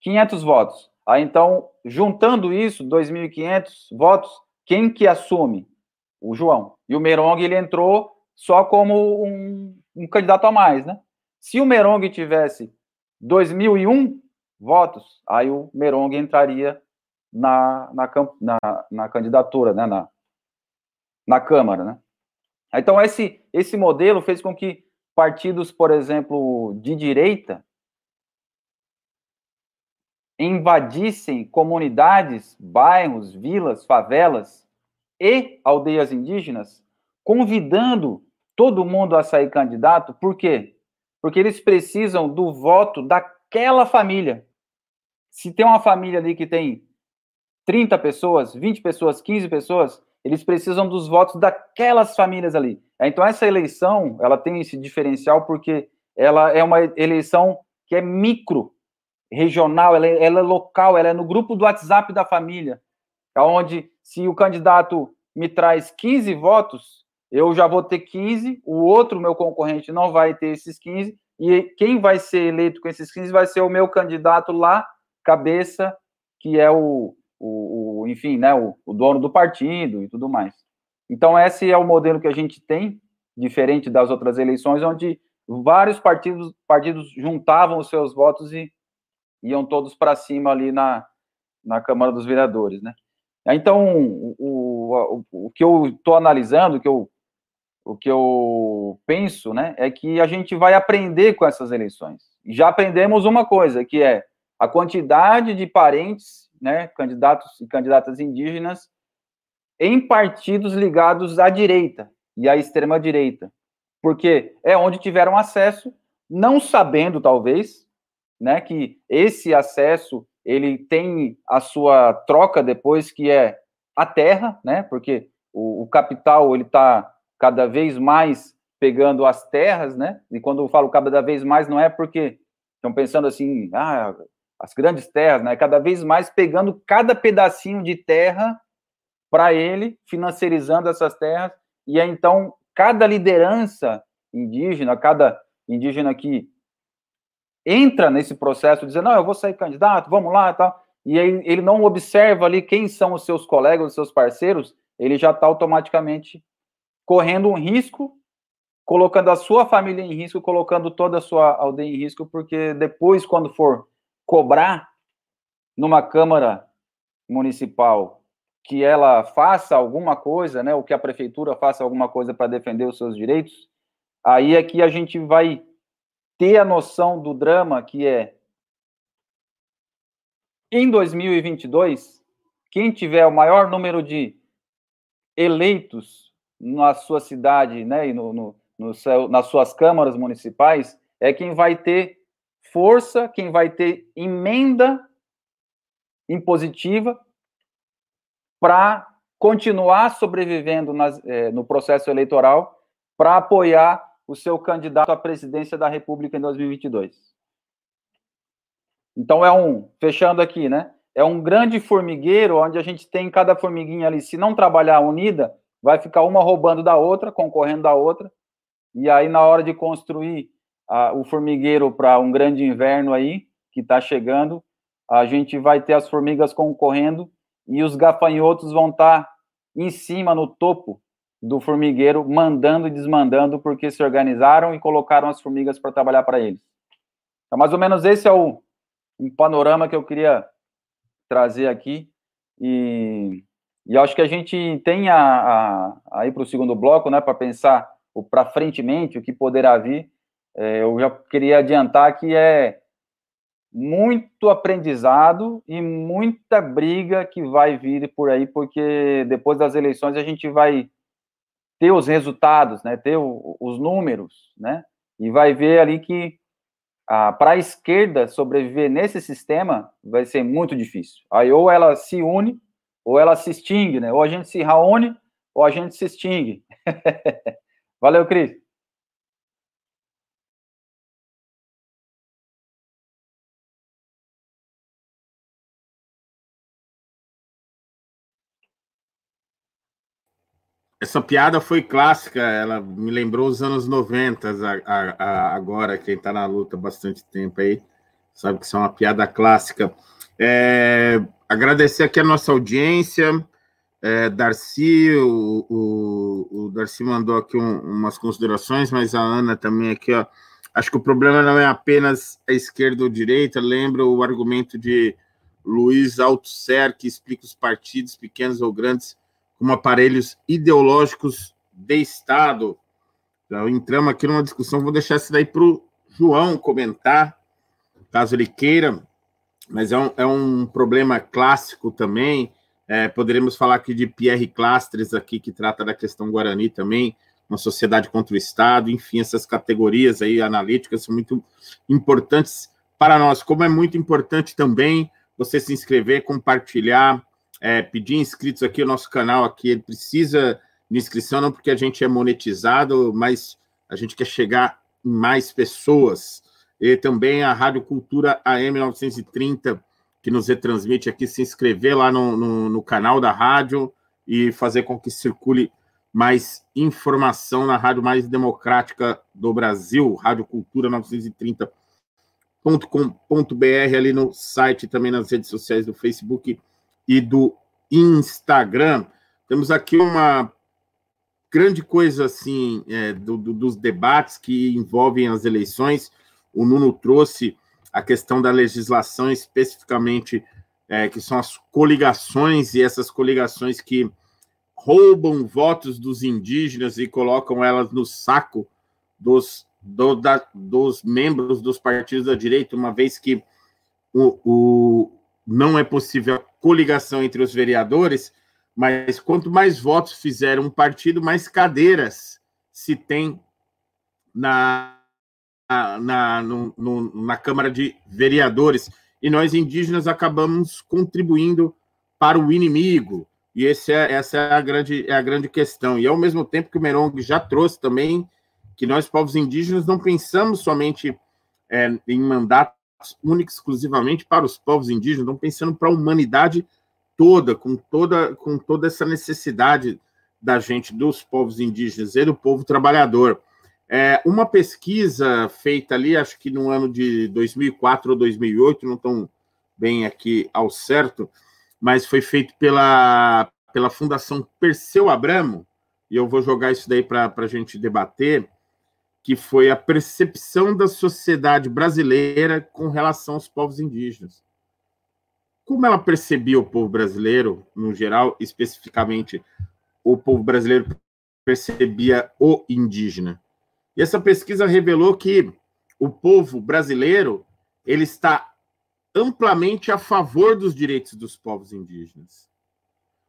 500 votos. Aí, então, juntando isso, 2.500 votos, quem que assume? O João. E o Merong, ele entrou só como um, um candidato a mais, né? Se o Merong tivesse 2001 votos, aí o Merong entraria na, na, na, na candidatura, né, na, na Câmara, né? Então, esse, esse modelo fez com que partidos, por exemplo, de direita, invadissem comunidades, bairros, vilas, favelas e aldeias indígenas, convidando todo mundo a sair candidato, por quê? Porque eles precisam do voto daquela família. Se tem uma família ali que tem 30 pessoas, 20 pessoas, 15 pessoas, eles precisam dos votos daquelas famílias ali. Então essa eleição, ela tem esse diferencial porque ela é uma eleição que é micro, regional, ela é, ela é local, ela é no grupo do WhatsApp da família, onde se o candidato me traz 15 votos, eu já vou ter 15, o outro, meu concorrente, não vai ter esses 15, e quem vai ser eleito com esses 15 vai ser o meu candidato lá, cabeça, que é o, o, o enfim, né, o, o dono do partido e tudo mais. Então, esse é o modelo que a gente tem, diferente das outras eleições, onde vários partidos, partidos juntavam os seus votos e iam todos para cima ali na, na Câmara dos Vereadores, né? Então, o, o, o que eu estou analisando, que eu, o que eu penso, né, é que a gente vai aprender com essas eleições. Já aprendemos uma coisa, que é a quantidade de parentes, né, candidatos e candidatas indígenas em partidos ligados à direita e à extrema direita, porque é onde tiveram acesso, não sabendo talvez, né, que esse acesso ele tem a sua troca depois que é a terra, né? Porque o, o capital ele está cada vez mais pegando as terras, né? E quando eu falo cada vez mais não é porque estão pensando assim, ah, as grandes terras, né? Cada vez mais pegando cada pedacinho de terra para ele, financiarizando essas terras e aí, então cada liderança indígena, cada indígena que entra nesse processo dizendo, não, eu vou sair candidato, vamos lá e tal, e aí ele não observa ali quem são os seus colegas, os seus parceiros, ele já está automaticamente correndo um risco, colocando a sua família em risco, colocando toda a sua aldeia em risco, porque depois, quando for cobrar numa Câmara Municipal que ela faça alguma coisa, né, ou que a prefeitura faça alguma coisa para defender os seus direitos, aí é que a gente vai ter a noção do drama que é em 2022, quem tiver o maior número de eleitos na sua cidade, né, e no, no, no seu, nas suas câmaras municipais, é quem vai ter força, quem vai ter emenda impositiva para continuar sobrevivendo nas, é, no processo eleitoral, para apoiar o seu candidato à presidência da República em 2022. Então é um, fechando aqui, né? É um grande formigueiro onde a gente tem cada formiguinha ali, se não trabalhar unida, vai ficar uma roubando da outra, concorrendo da outra. E aí na hora de construir a, o formigueiro para um grande inverno aí que está chegando, a gente vai ter as formigas concorrendo e os gafanhotos vão estar tá em cima no topo do formigueiro, mandando e desmandando, porque se organizaram e colocaram as formigas para trabalhar para eles. Então, mais ou menos esse é o um panorama que eu queria trazer aqui. E, e acho que a gente tem a, a, a ir para o segundo bloco, né, para pensar para frentemente, o que poderá vir. É, eu já queria adiantar que é muito aprendizado e muita briga que vai vir por aí, porque depois das eleições a gente vai ter os resultados, né, ter o, os números, né, e vai ver ali que para a esquerda sobreviver nesse sistema vai ser muito difícil. Aí ou ela se une ou ela se extingue, né? Ou a gente se reúne ou a gente se extingue. Valeu, Cris. Essa piada foi clássica, ela me lembrou os anos 90, a, a, a, agora, quem está na luta há bastante tempo aí, sabe que isso é uma piada clássica. É, agradecer aqui a nossa audiência, é, Darcy, o, o, o, Darcy mandou aqui um, umas considerações, mas a Ana também aqui, ó, acho que o problema não é apenas a esquerda ou a direita, lembra o argumento de Luiz Althusser, que explica os partidos, pequenos ou grandes, como aparelhos ideológicos de Estado. Então, entramos aqui numa discussão, vou deixar isso daí para o João comentar, caso ele queira, mas é um, é um problema clássico também. É, poderemos falar aqui de Pierre Clastres, aqui, que trata da questão Guarani também, uma sociedade contra o Estado, enfim, essas categorias aí analíticas são muito importantes para nós, como é muito importante também você se inscrever, compartilhar, é, pedir inscritos aqui, o nosso canal aqui, ele precisa de inscrição, não porque a gente é monetizado, mas a gente quer chegar em mais pessoas. E também a Rádio Cultura AM 930, que nos retransmite aqui, se inscrever lá no, no, no canal da rádio e fazer com que circule mais informação na rádio mais democrática do Brasil, Rádio Cultura 930.com.br, ali no site, também nas redes sociais do Facebook e do Instagram. Temos aqui uma grande coisa assim é, do, do, dos debates que envolvem as eleições. O Nuno trouxe a questão da legislação, especificamente, é, que são as coligações e essas coligações que roubam votos dos indígenas e colocam elas no saco dos, do, da, dos membros dos partidos da direita, uma vez que o, o, não é possível a coligação entre os vereadores, mas quanto mais votos fizer um partido, mais cadeiras se tem na, na, no, no, na Câmara de Vereadores. E nós, indígenas, acabamos contribuindo para o inimigo. E esse é, essa é a, grande, é a grande questão. E ao mesmo tempo que o Merong já trouxe também, que nós, povos indígenas, não pensamos somente é, em mandatos únicos exclusivamente para os povos indígenas, não pensando para a humanidade toda, com toda, com toda essa necessidade da gente, dos povos indígenas e do povo trabalhador. É, uma pesquisa feita ali, acho que no ano de 2004 ou 2008, não estão bem aqui ao certo, mas foi feito pela, pela Fundação Perseu Abramo, e eu vou jogar isso daí para a gente debater, que foi a percepção da sociedade brasileira com relação aos povos indígenas como ela percebia o povo brasileiro, no geral, especificamente o povo brasileiro percebia o indígena. E essa pesquisa revelou que o povo brasileiro ele está amplamente a favor dos direitos dos povos indígenas.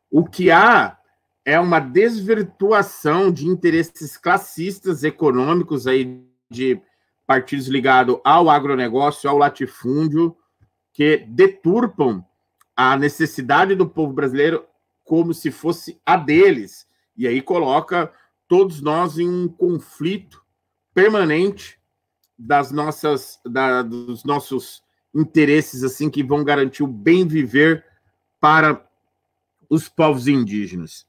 O que há é uma desvirtuação de interesses classistas econômicos aí de partidos ligados ao agronegócio, ao latifúndio, que deturpam a necessidade do povo brasileiro como se fosse a deles. E aí coloca todos nós em um conflito permanente das nossas da, dos nossos interesses assim que vão garantir o bem viver para os povos indígenas.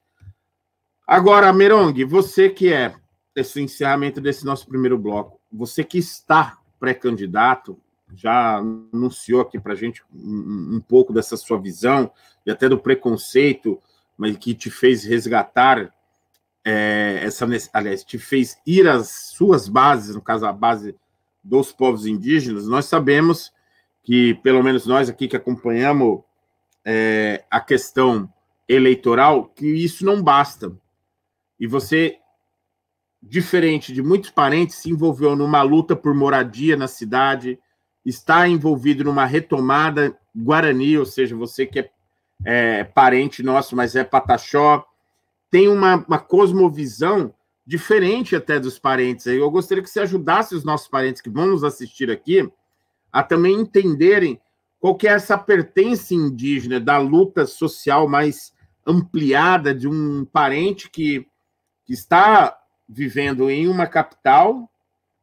Agora, Merong, você que é esse encerramento desse nosso primeiro bloco, você que está pré-candidato, já anunciou aqui para a gente um, um, pouco dessa sua visão e até do preconceito, mas que te fez resgatar é, essa, aliás, te fez ir às suas bases, no caso a base dos povos indígenas. Nós sabemos que, pelo menos nós aqui que acompanhamos é, a questão eleitoral, que isso não basta. E você diferente de muitos parentes, se envolveu numa luta por moradia na cidade, está envolvido numa retomada Guarani, ou seja, você que é, é parente nosso, mas é Pataxó, tem uma, uma cosmovisão diferente até dos parentes. Eu gostaria que você ajudasse os nossos parentes que vão nos assistir aqui a também entenderem qual que é essa pertença indígena da luta social mais ampliada de um parente que, que está vivendo em uma capital,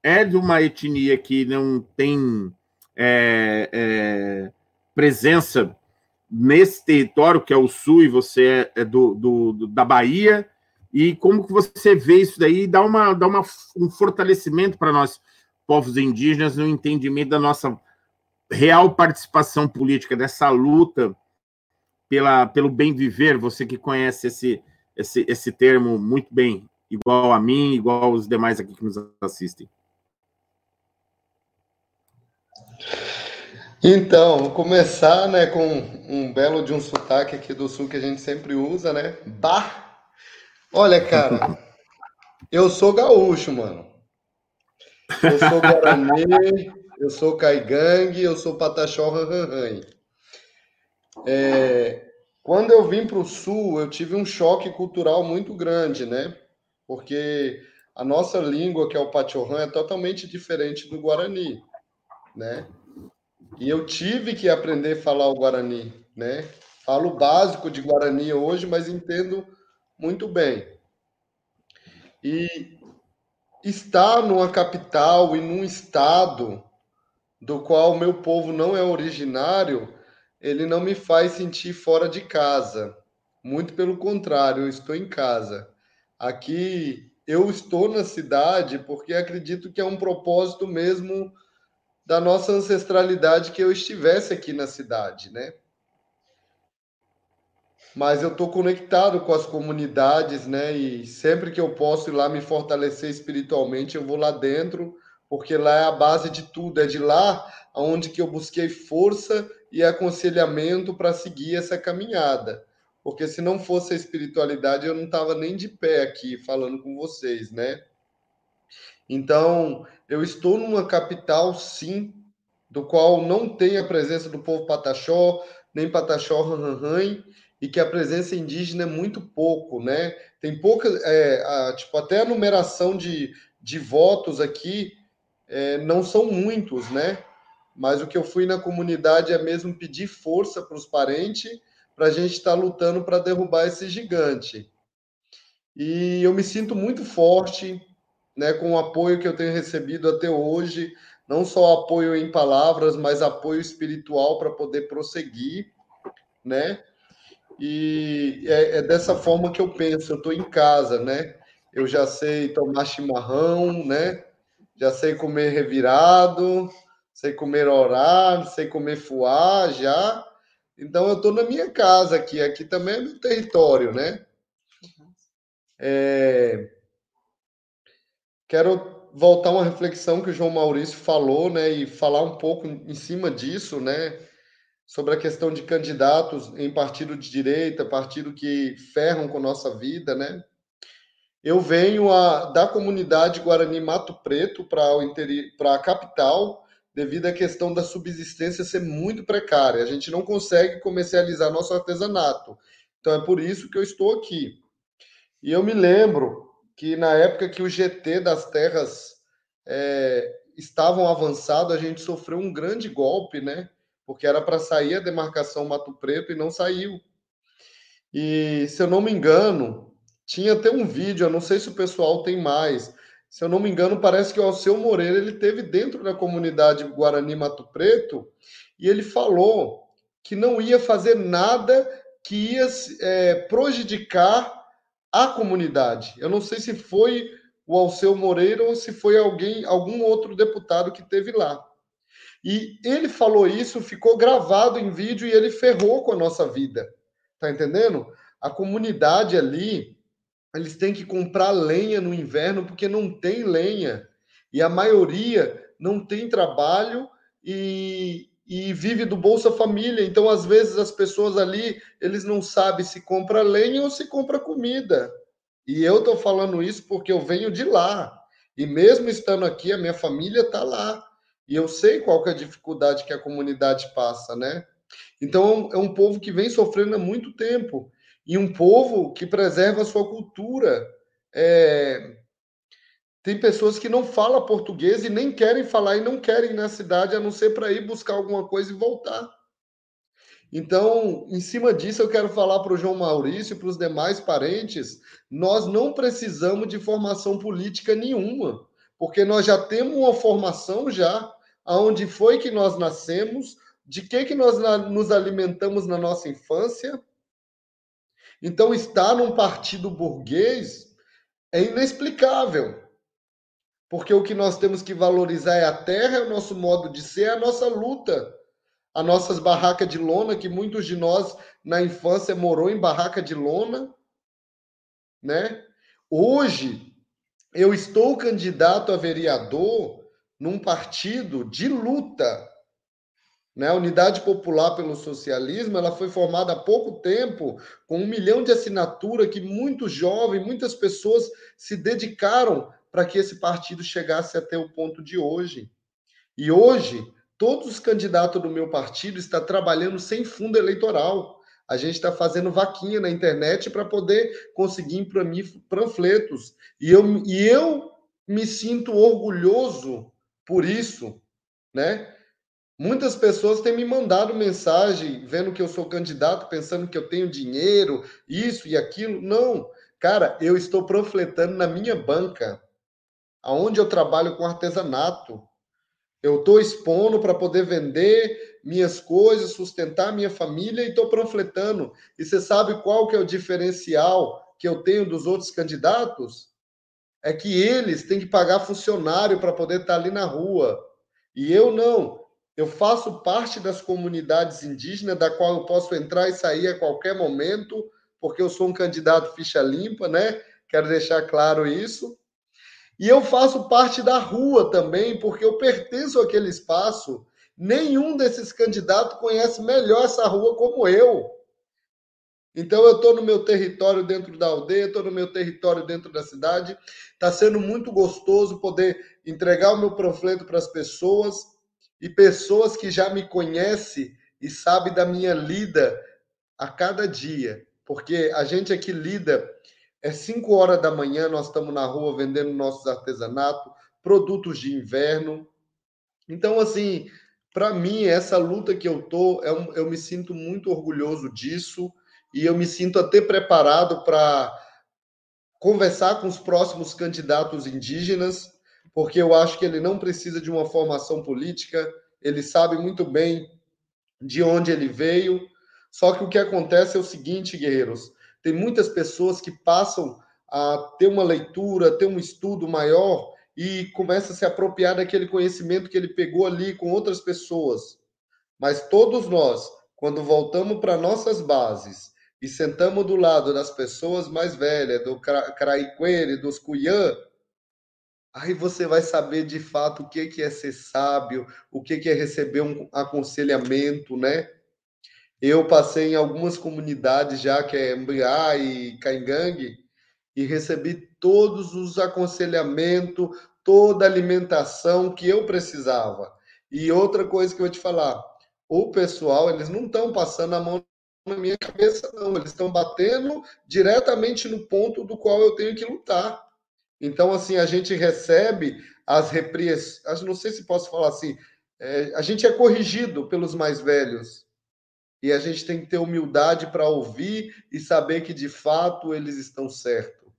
é de uma etnia que não tem é, é, presença nesse território que é o Sul e você é, é do, do, da Bahia e como que você vê isso daí dá uma dá uma, um fortalecimento para nós povos indígenas no entendimento da nossa real participação política dessa luta pela pelo bem viver. Você que conhece esse esse, esse termo muito bem igual a mim igual aos demais aqui que nos assistem Então, vou começar, né, com um belo de um sotaque aqui do sul que a gente sempre usa, né? Bah! Olha, cara, eu sou gaúcho, mano. Eu sou Guarani, eu sou Caigangue, eu sou Pataxó Ranranranha. É, quando eu vim para o sul, eu tive um choque cultural muito grande, né? Porque a nossa língua, que é o Pachorran, é totalmente diferente do Guarani, né? E eu tive que aprender a falar o Guarani, né? Falo básico de Guarani hoje, mas entendo muito bem. E estar numa capital e num estado do qual meu povo não é originário, ele não me faz sentir fora de casa. Muito pelo contrário, eu estou em casa. Aqui eu estou na cidade porque acredito que é um propósito mesmo da nossa ancestralidade que eu estivesse aqui na cidade, né? Mas eu estou conectado com as comunidades, né? E sempre que eu posso ir lá me fortalecer espiritualmente, eu vou lá dentro, porque lá é a base de tudo. É de lá onde que eu busquei força e aconselhamento para seguir essa caminhada. Porque se não fosse a espiritualidade, eu não estava nem de pé aqui falando com vocês, né? Então, eu estou numa capital, sim, do qual não tem a presença do povo pataxó, nem pataxó ranranhan, e que a presença indígena é muito pouco, né? Tem pouca, é, a, tipo, até a numeração de, de votos aqui é, não são muitos, né? Mas o que eu fui na comunidade é mesmo pedir força para os parentes para a gente estar tá lutando para derrubar esse gigante. E eu me sinto muito forte, né, com o apoio que eu tenho recebido até hoje, não só apoio em palavras, mas apoio espiritual para poder prosseguir, né? E é, é, dessa forma que eu penso. Eu estou em casa, né? Eu já sei tomar chimarrão, né? Já sei comer revirado, sei comer horário, sei comer fuá já. Então eu estou na minha casa aqui. Aqui também é meu território, né? É... Quero voltar uma reflexão que o João Maurício falou, né? E falar um pouco em cima disso, né? Sobre a questão de candidatos em partido de direita, partido que ferram com nossa vida, né? Eu venho a, da comunidade Guarani Mato Preto para a capital, devido à questão da subsistência ser muito precária. A gente não consegue comercializar nosso artesanato. Então é por isso que eu estou aqui. E eu me lembro que na época que o GT das terras é, estavam avançado, a gente sofreu um grande golpe, né? Porque era para sair a demarcação Mato Preto e não saiu. E se eu não me engano, tinha até um vídeo, eu não sei se o pessoal tem mais. Se eu não me engano, parece que o Alceu Moreira ele teve dentro da comunidade Guarani Mato Preto e ele falou que não ia fazer nada que ia é, prejudicar a comunidade. Eu não sei se foi o Alceu Moreira ou se foi alguém, algum outro deputado que teve lá. E ele falou isso, ficou gravado em vídeo e ele ferrou com a nossa vida. Tá entendendo? A comunidade ali, eles têm que comprar lenha no inverno porque não tem lenha. E a maioria não tem trabalho e, e vive do Bolsa Família. Então, às vezes, as pessoas ali, eles não sabem se compra lenha ou se compra comida. E eu estou falando isso porque eu venho de lá. E mesmo estando aqui, a minha família está lá. E eu sei qual é a dificuldade que a comunidade passa, né? Então, é um povo que vem sofrendo há muito tempo e um povo que preserva a sua cultura. É... Tem pessoas que não falam português e nem querem falar e não querem ir na cidade, a não ser para ir buscar alguma coisa e voltar. Então, em cima disso, eu quero falar para o João Maurício e para os demais parentes: nós não precisamos de formação política nenhuma, porque nós já temos uma formação já, aonde foi que nós nascemos, de que, que nós nos alimentamos na nossa infância, então, estar num partido burguês é inexplicável. Porque o que nós temos que valorizar é a terra, é o nosso modo de ser, é a nossa luta. As nossas barracas de lona, que muitos de nós na infância morou em barraca de lona, né? Hoje eu estou candidato a vereador num partido de luta né? A Unidade Popular pelo Socialismo ela foi formada há pouco tempo, com um milhão de assinatura que muitos jovens, muitas pessoas se dedicaram para que esse partido chegasse até o ponto de hoje. E hoje, todos os candidatos do meu partido estão trabalhando sem fundo eleitoral. A gente está fazendo vaquinha na internet para poder conseguir imprimir panfletos. E eu, e eu me sinto orgulhoso por isso, né? Muitas pessoas têm me mandado mensagem vendo que eu sou candidato, pensando que eu tenho dinheiro, isso e aquilo. Não, cara, eu estou panfletando na minha banca, aonde eu trabalho com artesanato. Eu estou expondo para poder vender minhas coisas, sustentar minha família e estou panfletando. E você sabe qual que é o diferencial que eu tenho dos outros candidatos é que eles têm que pagar funcionário para poder estar ali na rua. E eu não. Eu faço parte das comunidades indígenas, da qual eu posso entrar e sair a qualquer momento, porque eu sou um candidato ficha limpa, né? Quero deixar claro isso. E eu faço parte da rua também, porque eu pertenço àquele espaço. Nenhum desses candidatos conhece melhor essa rua como eu. Então eu estou no meu território dentro da aldeia, estou no meu território dentro da cidade. Está sendo muito gostoso poder entregar o meu panfleto para as pessoas e pessoas que já me conhecem e sabem da minha lida a cada dia. Porque a gente aqui lida é 5 horas da manhã, nós estamos na rua vendendo nossos artesanatos, produtos de inverno. Então, assim, para mim, essa luta que eu tô, é um, eu me sinto muito orgulhoso disso e eu me sinto até preparado para conversar com os próximos candidatos indígenas, porque eu acho que ele não precisa de uma formação política, ele sabe muito bem de onde ele veio. Só que o que acontece é o seguinte, guerreiros: tem muitas pessoas que passam a ter uma leitura, ter um estudo maior e começa a se apropriar daquele conhecimento que ele pegou ali com outras pessoas. Mas todos nós, quando voltamos para nossas bases e sentamos do lado das pessoas mais velhas, do Craiquere, dos Cuyã, aí você vai saber de fato o que é ser sábio, o que é receber um aconselhamento, né? Eu passei em algumas comunidades já, que é Mbriá e Caingangue, e recebi todos os aconselhamentos, toda a alimentação que eu precisava. E outra coisa que eu vou te falar, o pessoal, eles não estão passando a mão na minha cabeça, não. Eles estão batendo diretamente no ponto do qual eu tenho que lutar. Então, assim, a gente recebe as repressões, não sei se posso falar assim, é, a gente é corrigido pelos mais velhos. E a gente tem que ter humildade para ouvir e saber que de fato eles estão certos.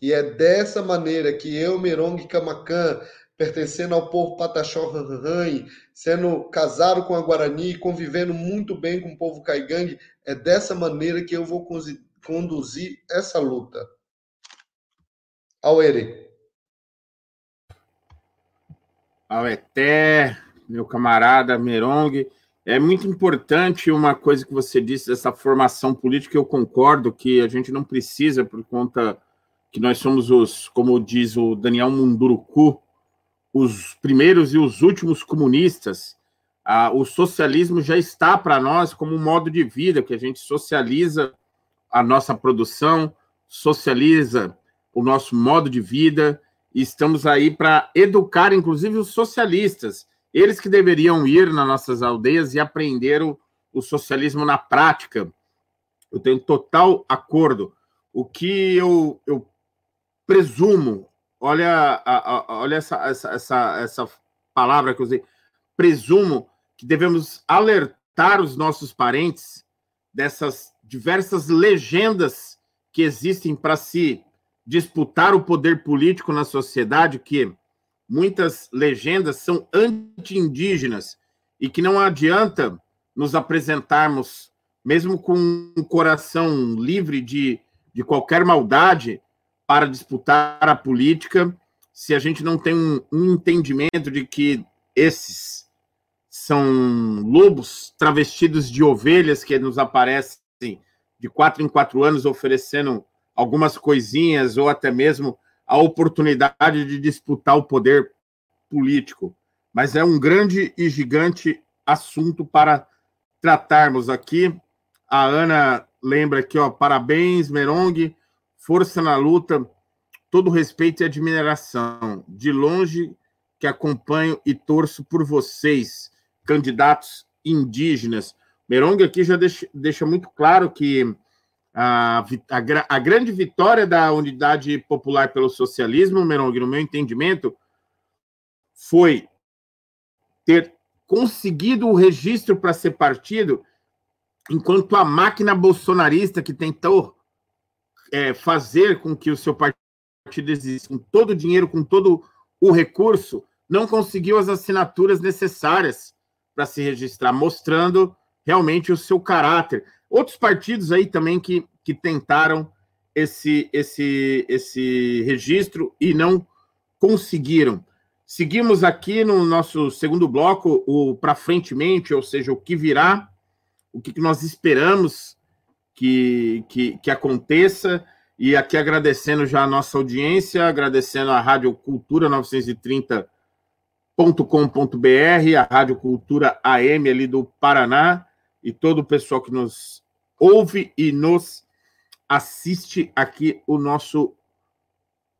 E é dessa maneira que eu, Merong Camacan, pertencendo ao povo Pataxó Ranranhai, sendo casado com a Guarani, convivendo muito bem com o povo Caigangue, é dessa maneira que eu vou conduzir essa luta. Auere. Aueté, meu camarada Merong. É muito importante uma coisa que você disse dessa formação política, eu concordo que a gente não precisa, por conta que nós somos os, como diz o Daniel Munduruku, os primeiros e os últimos comunistas. Ah, o socialismo já está para nós como um modo de vida, que a gente socializa a nossa produção, socializa o nosso modo de vida, e estamos aí para educar, inclusive, os socialistas eles que deveriam ir nas nossas aldeias e aprender o, o socialismo na prática. Eu tenho total acordo. O que eu, eu presumo, olha, a, a, olha essa, essa, essa, essa palavra que eu usei, presumo que devemos alertar os nossos parentes dessas diversas legendas que existem para se disputar o poder político na sociedade, que muitas legendas são anti-indígenas e que não adianta nos apresentarmos, mesmo com um coração livre de, de qualquer maldade, para disputar a política, se a gente não tem um, um entendimento de que esses são lobos travestidos de ovelhas que nos aparecem de quatro em quatro anos oferecendo algumas coisinhas ou até mesmo a oportunidade de disputar o poder político. Mas é um grande e gigante assunto para tratarmos aqui. A Ana lembra aqui, ó, parabéns, Merong, força na luta, todo respeito e admiração. De longe que acompanho e torço por vocês, candidatos indígenas. Merong aqui já deixa, deixa muito claro que a, a, a, grande vitória da Unidade Popular pelo Socialismo, Merong, no meu entendimento, foi ter conseguido o registro para ser partido, enquanto a máquina bolsonarista que tentou é, fazer com que o seu partido exista, com todo o dinheiro, com todo o recurso, não conseguiu as assinaturas necessárias para se registrar, mostrando realmente o seu caráter. Outros partidos aí também que, que tentaram esse, esse, esse registro e não conseguiram. Seguimos aqui no nosso segundo bloco, o para frentemente, ou seja, o que virá, o que nós esperamos que, que, que aconteça. E aqui agradecendo já a nossa audiência, agradecendo a Rádio Cultura 930.com.br, a Rádio Cultura AM ali do Paraná, e todo o pessoal que nos ouve e nos assiste aqui o nosso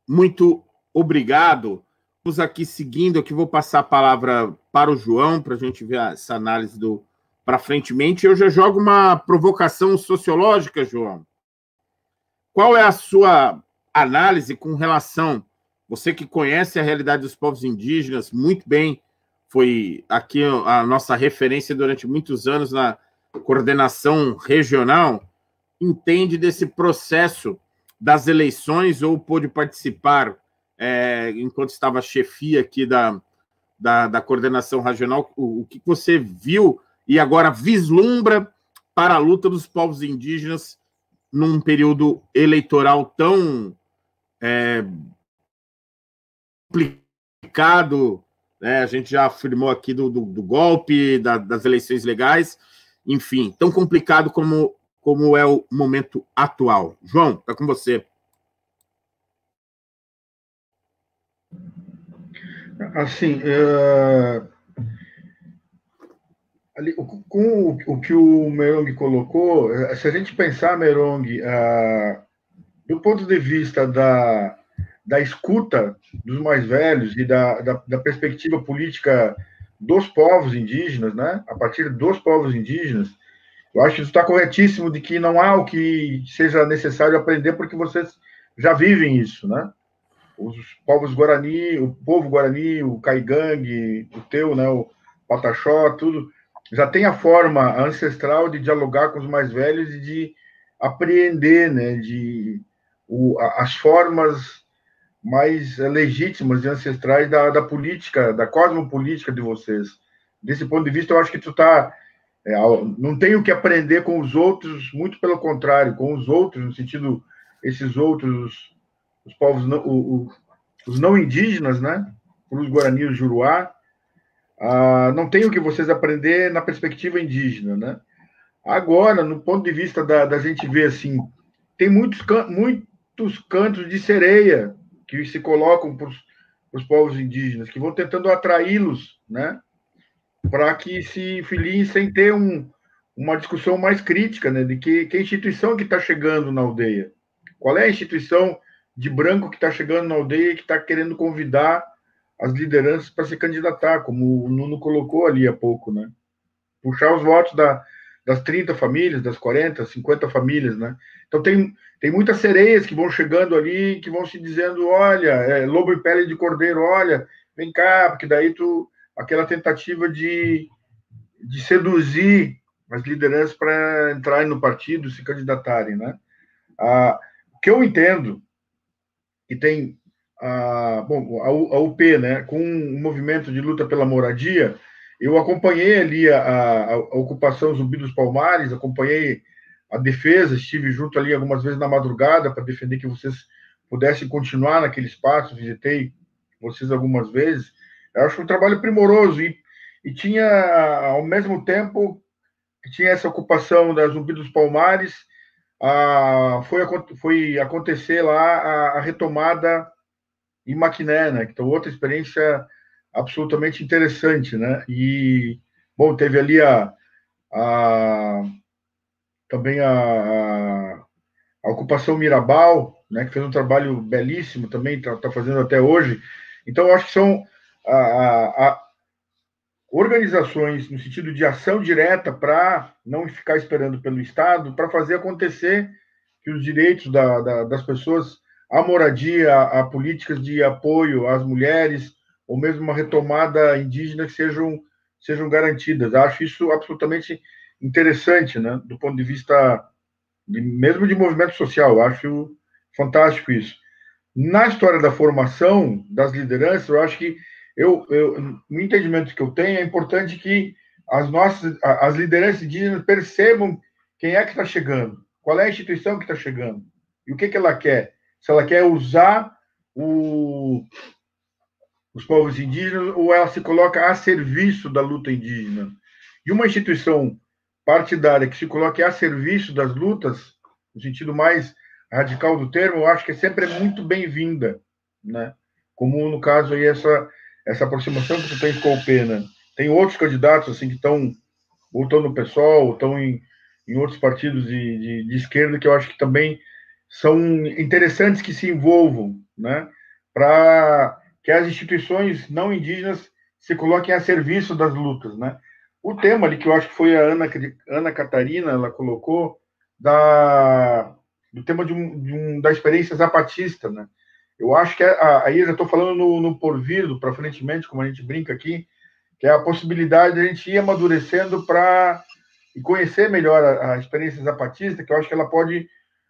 muito obrigado. Vamos aqui seguindo, aqui vou passar a palavra para o João, para a gente ver essa análise do para frentemente. Eu já jogo uma provocação sociológica, João. Qual é a sua análise com relação, você que conhece a realidade dos povos indígenas muito bem, foi aqui a nossa referência durante muitos anos na coordenação regional, entende desse processo das eleições ou pôde participar é, enquanto estava chefia aqui da, da, da coordenação regional, o, o, que você viu e agora vislumbra para a luta dos povos indígenas num período eleitoral tão é, complicado, né? a gente já afirmou aqui do, do, do golpe, da, das eleições legais, enfim, tão complicado como, como é o momento atual. João, está com você. Assim, uh, ali, com o, o, que o Merong colocou, eh, se a gente pensar, Merong, uh, do ponto de vista da, da escuta dos mais velhos e da, da, da perspectiva política dos povos indígenas, né, a partir dos povos indígenas, eu acho que está corretíssimo de que não há o que seja necessário aprender porque vocês já vivem isso, né? Os povos Guarani, o povo Guarani, o Caigangue, o teu, né, o Pataxó, tudo, já tem a forma ancestral de dialogar com os mais velhos e de apreender, né, de o, as formas mais legítimas e ancestrais da, da política, da cosmopolítica de vocês. Desse ponto de vista, eu acho que tu está é, não tenho que aprender com os outros, muito pelo contrário, com os outros, no sentido, esses outros, os povos, não, o, o, os não indígenas, né? Os Guarani, o Juruá, ah, não tenho que vocês aprender na perspectiva indígena, né? Agora, no ponto de vista da, da gente ver assim, tem muitos, muitos cantos de sereia que se colocam para os povos indígenas, que vão tentando atraí-los, né? para que se filiem sem ter um, uma discussão mais crítica, né, de que, que instituição que está chegando na aldeia. Qual é a instituição de branco que está chegando na aldeia e que está querendo convidar as lideranças para se candidatar, como o Nuno colocou ali há pouco, né? Puxar os votos da, das 30 famílias, das 40, 50 famílias, né? Então tem, tem muitas sereias que vão chegando ali, que vão se dizendo, olha, é, lobo e pele de cordeiro, olha, vem cá, porque daí tu aquela tentativa de, de seduzir as lideranças para entrarem no partido, se candidatarem, né? Ah, o que eu entendo que tem a, bom, a, UP, né, com um movimento de luta pela moradia, eu acompanhei ali a, a, ocupação Zumbi dos Palmares, acompanhei a defesa, estive junto ali algumas vezes na madrugada para defender que vocês pudessem continuar naquele espaço, visitei vocês algumas vezes, eu acho um trabalho primoroso e, e tinha, ao mesmo tempo tinha essa ocupação da Zumbi dos Palmares, a, foi, foi acontecer lá a, a retomada em Maquiné, né? Então, outra experiência absolutamente interessante, né? E, bom, teve ali a, a também a, a, ocupação Mirabal, né? Que fez um trabalho belíssimo também, está tá fazendo até hoje. Então, eu acho que são a, a, organizações no sentido de ação direta para não ficar esperando pelo Estado, para fazer acontecer que os direitos da, da, das pessoas à moradia, a, políticas de apoio às mulheres, ou mesmo uma retomada indígena que sejam, sejam garantidas. Acho isso absolutamente interessante, né, do ponto de vista de, mesmo de movimento social. Acho fantástico isso. Na história da formação das lideranças, eu acho que eu, eu, no entendimento que eu tenho, é importante que as nossas, as lideranças indígenas percebam quem é que está chegando, qual é a instituição que está chegando. E o que, que ela quer? Se ela quer usar o, os povos indígenas ou ela se coloca a serviço da luta indígena. E uma instituição partidária que se coloque a serviço das lutas, no sentido mais radical do termo, eu acho que sempre é muito bem-vinda, né? Como no caso aí essa essa aproximação que tu tens com o Pena. Tem outros candidatos assim que estão ou estão no PSOL, ou estão em, em outros partidos de, de, de esquerda que eu acho que também são interessantes que se envolvam, né? Para que as instituições não indígenas se coloquem a serviço das lutas, né? O tema ali que eu acho que foi a Ana, Ana Catarina, ela colocou, da, do tema de um, de um, da experiência zapatista, né? Eu acho que a, aí eu já estou falando no, no porvir, para frentemente, como a gente brinca aqui, que é a possibilidade de a gente ir amadurecendo para e conhecer melhor a, a experiência zapatista, que eu acho que ela pode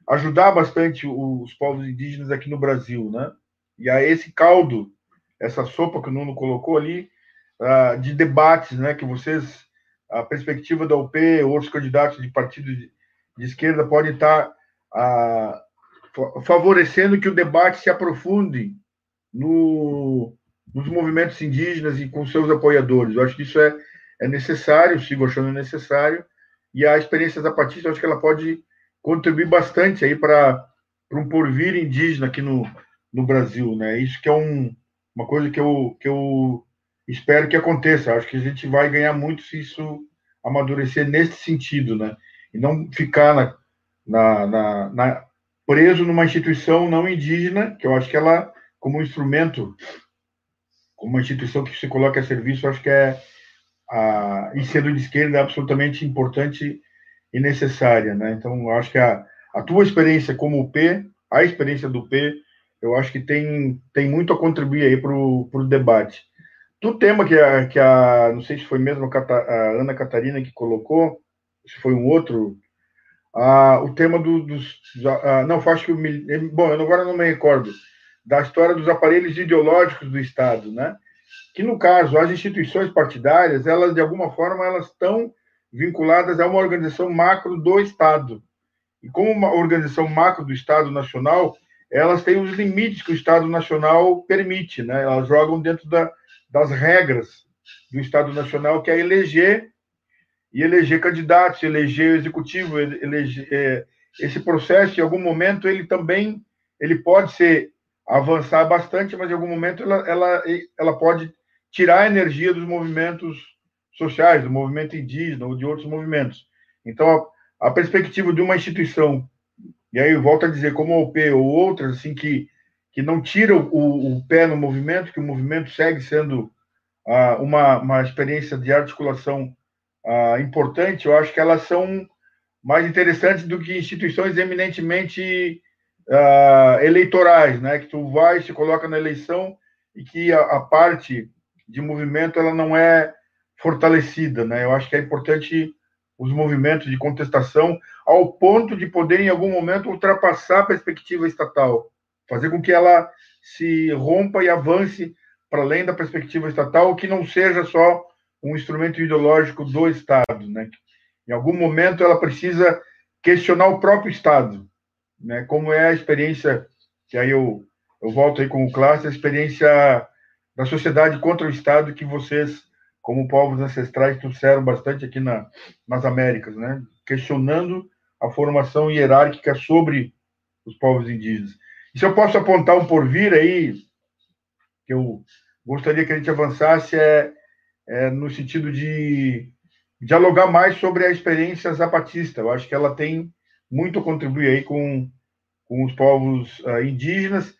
ajudar bastante os povos indígenas aqui no Brasil, né? E aí esse caldo, essa sopa que o Nuno colocou ali, uh, de debates, né? Que vocês, a perspectiva da UP, outros candidatos de partidos de, de esquerda podem estar uh, favorecendo que o debate se aprofunde no, nos movimentos indígenas e com seus apoiadores. Eu acho que isso é, é necessário, sigo achando necessário, e a experiência zapatista, eu acho que ela pode contribuir bastante aí para um porvir indígena aqui no, no Brasil, né? Isso que é um, uma coisa que eu, que eu espero que aconteça. Acho que a gente vai ganhar muito se isso amadurecer nesse sentido, né? E não ficar na, na, na, na preso numa instituição não indígena, que eu acho que ela, como instrumento, como uma instituição que se coloca a serviço, acho que é, a, e sendo de esquerda, é absolutamente importante e necessária, né? Então, acho que a, a tua experiência como P, a experiência do P, eu acho que tem, tem muito a contribuir aí para o debate. Do tema que a, que a, não sei se foi mesmo a, Ana Catarina que colocou, se foi um outro, a, o tema do, dos, a, não, acho que, eu, bom, eu agora não me recordo, da história dos aparelhos ideológicos do Estado, né? Que, no caso, as instituições partidárias, elas, de alguma forma, elas estão vinculadas a uma organização macro do Estado. E como uma organização macro do Estado Nacional, elas têm os limites que o Estado Nacional permite, né? Elas jogam dentro da, das regras do Estado Nacional, que é eleger e eleger candidatos, eleger executivo, eleger, é, esse processo, em algum momento, ele também ele pode ser avançar bastante, mas em algum momento ela, ela, ela pode tirar a energia dos movimentos sociais, do movimento indígena ou de outros movimentos. Então, a, a perspectiva de uma instituição, e aí eu volto a dizer, como a OP ou outras, assim, que, que não tiram o, o pé no movimento, que o movimento segue sendo ah, uma, uma experiência de articulação ah, importante, eu acho que elas são mais interessantes do que instituições eminentemente ah, eleitorais, né? Que tu vai, se coloca na eleição e que a, a parte de movimento ela não é fortalecida, né? Eu acho que é importante os movimentos de contestação ao ponto de poder, em algum momento, ultrapassar a perspectiva estatal, fazer com que ela se rompa e avance para além da perspectiva estatal, que não seja só um instrumento ideológico do Estado, né? Em algum momento ela precisa questionar o próprio Estado, né? Como é a experiência que aí eu eu volto aí com o classe, a experiência da sociedade contra o Estado que vocês como povos ancestrais trouxeram bastante aqui na, nas Américas, né? questionando a formação hierárquica sobre os povos indígenas. E se eu posso apontar um porvir aí, que eu gostaria que a gente avançasse, é, é no sentido de dialogar mais sobre a experiência zapatista. Eu acho que ela tem muito a contribuir aí com, com os povos uh, indígenas,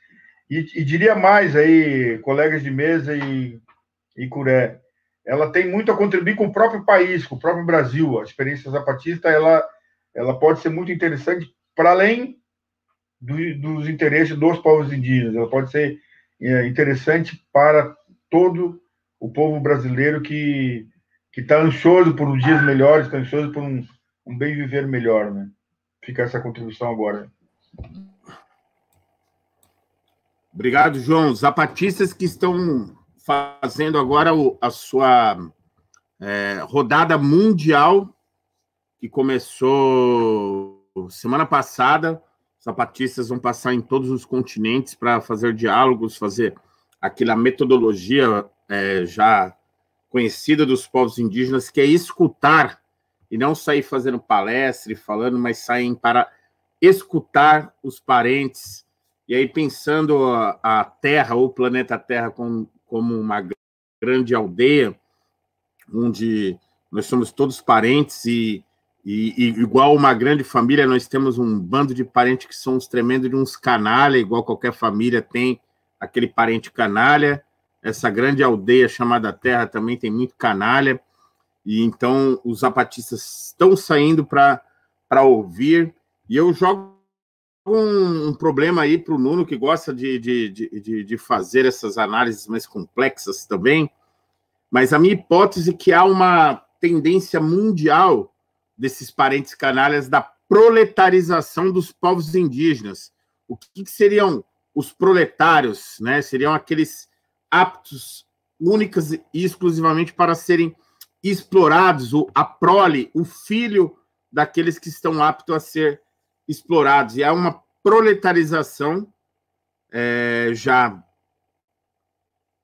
e, e, diria mais aí, colegas de mesa e, e Curé, ela tem muito a contribuir com o próprio país, com o próprio Brasil. A experiência zapatista ela, ela pode ser muito interessante para além do, dos interesses dos povos indígenas. Ela pode ser é, interessante para todo o povo brasileiro que que está ansioso por dias melhores, está ansioso por um, um bem viver melhor, né? Fica essa contribuição agora. Obrigado, João. Zapatistas que estão fazendo agora a sua é, rodada mundial, que começou semana passada. zapatistas vão passar em todos os continentes para fazer diálogos, fazer aquela metodologia é, já conhecida dos povos indígenas, que é escutar e não sair fazendo palestra e falando, mas sair para escutar os parentes e aí pensando a, a Terra ou o planeta Terra como, como uma grande aldeia onde nós somos todos parentes e, e, e, igual uma grande família, nós temos um bando de parentes que são uns tremendos de uns canalha, igual qualquer família tem aquele parente canalha. Essa grande aldeia chamada Terra também tem muito canalha. E então os zapatistas estão saindo para ouvir. E eu jogo um, um problema aí para o Nuno, que gosta de, de, de, de fazer essas análises mais complexas também. Mas a minha hipótese é que há uma tendência mundial desses parentes canalhas da proletarização dos povos indígenas. O que, que seriam os proletários? Né? Seriam aqueles aptos únicas e exclusivamente para serem explorados, o, a prole, o filho daqueles que estão aptos a ser explorados. E há uma proletarização é, já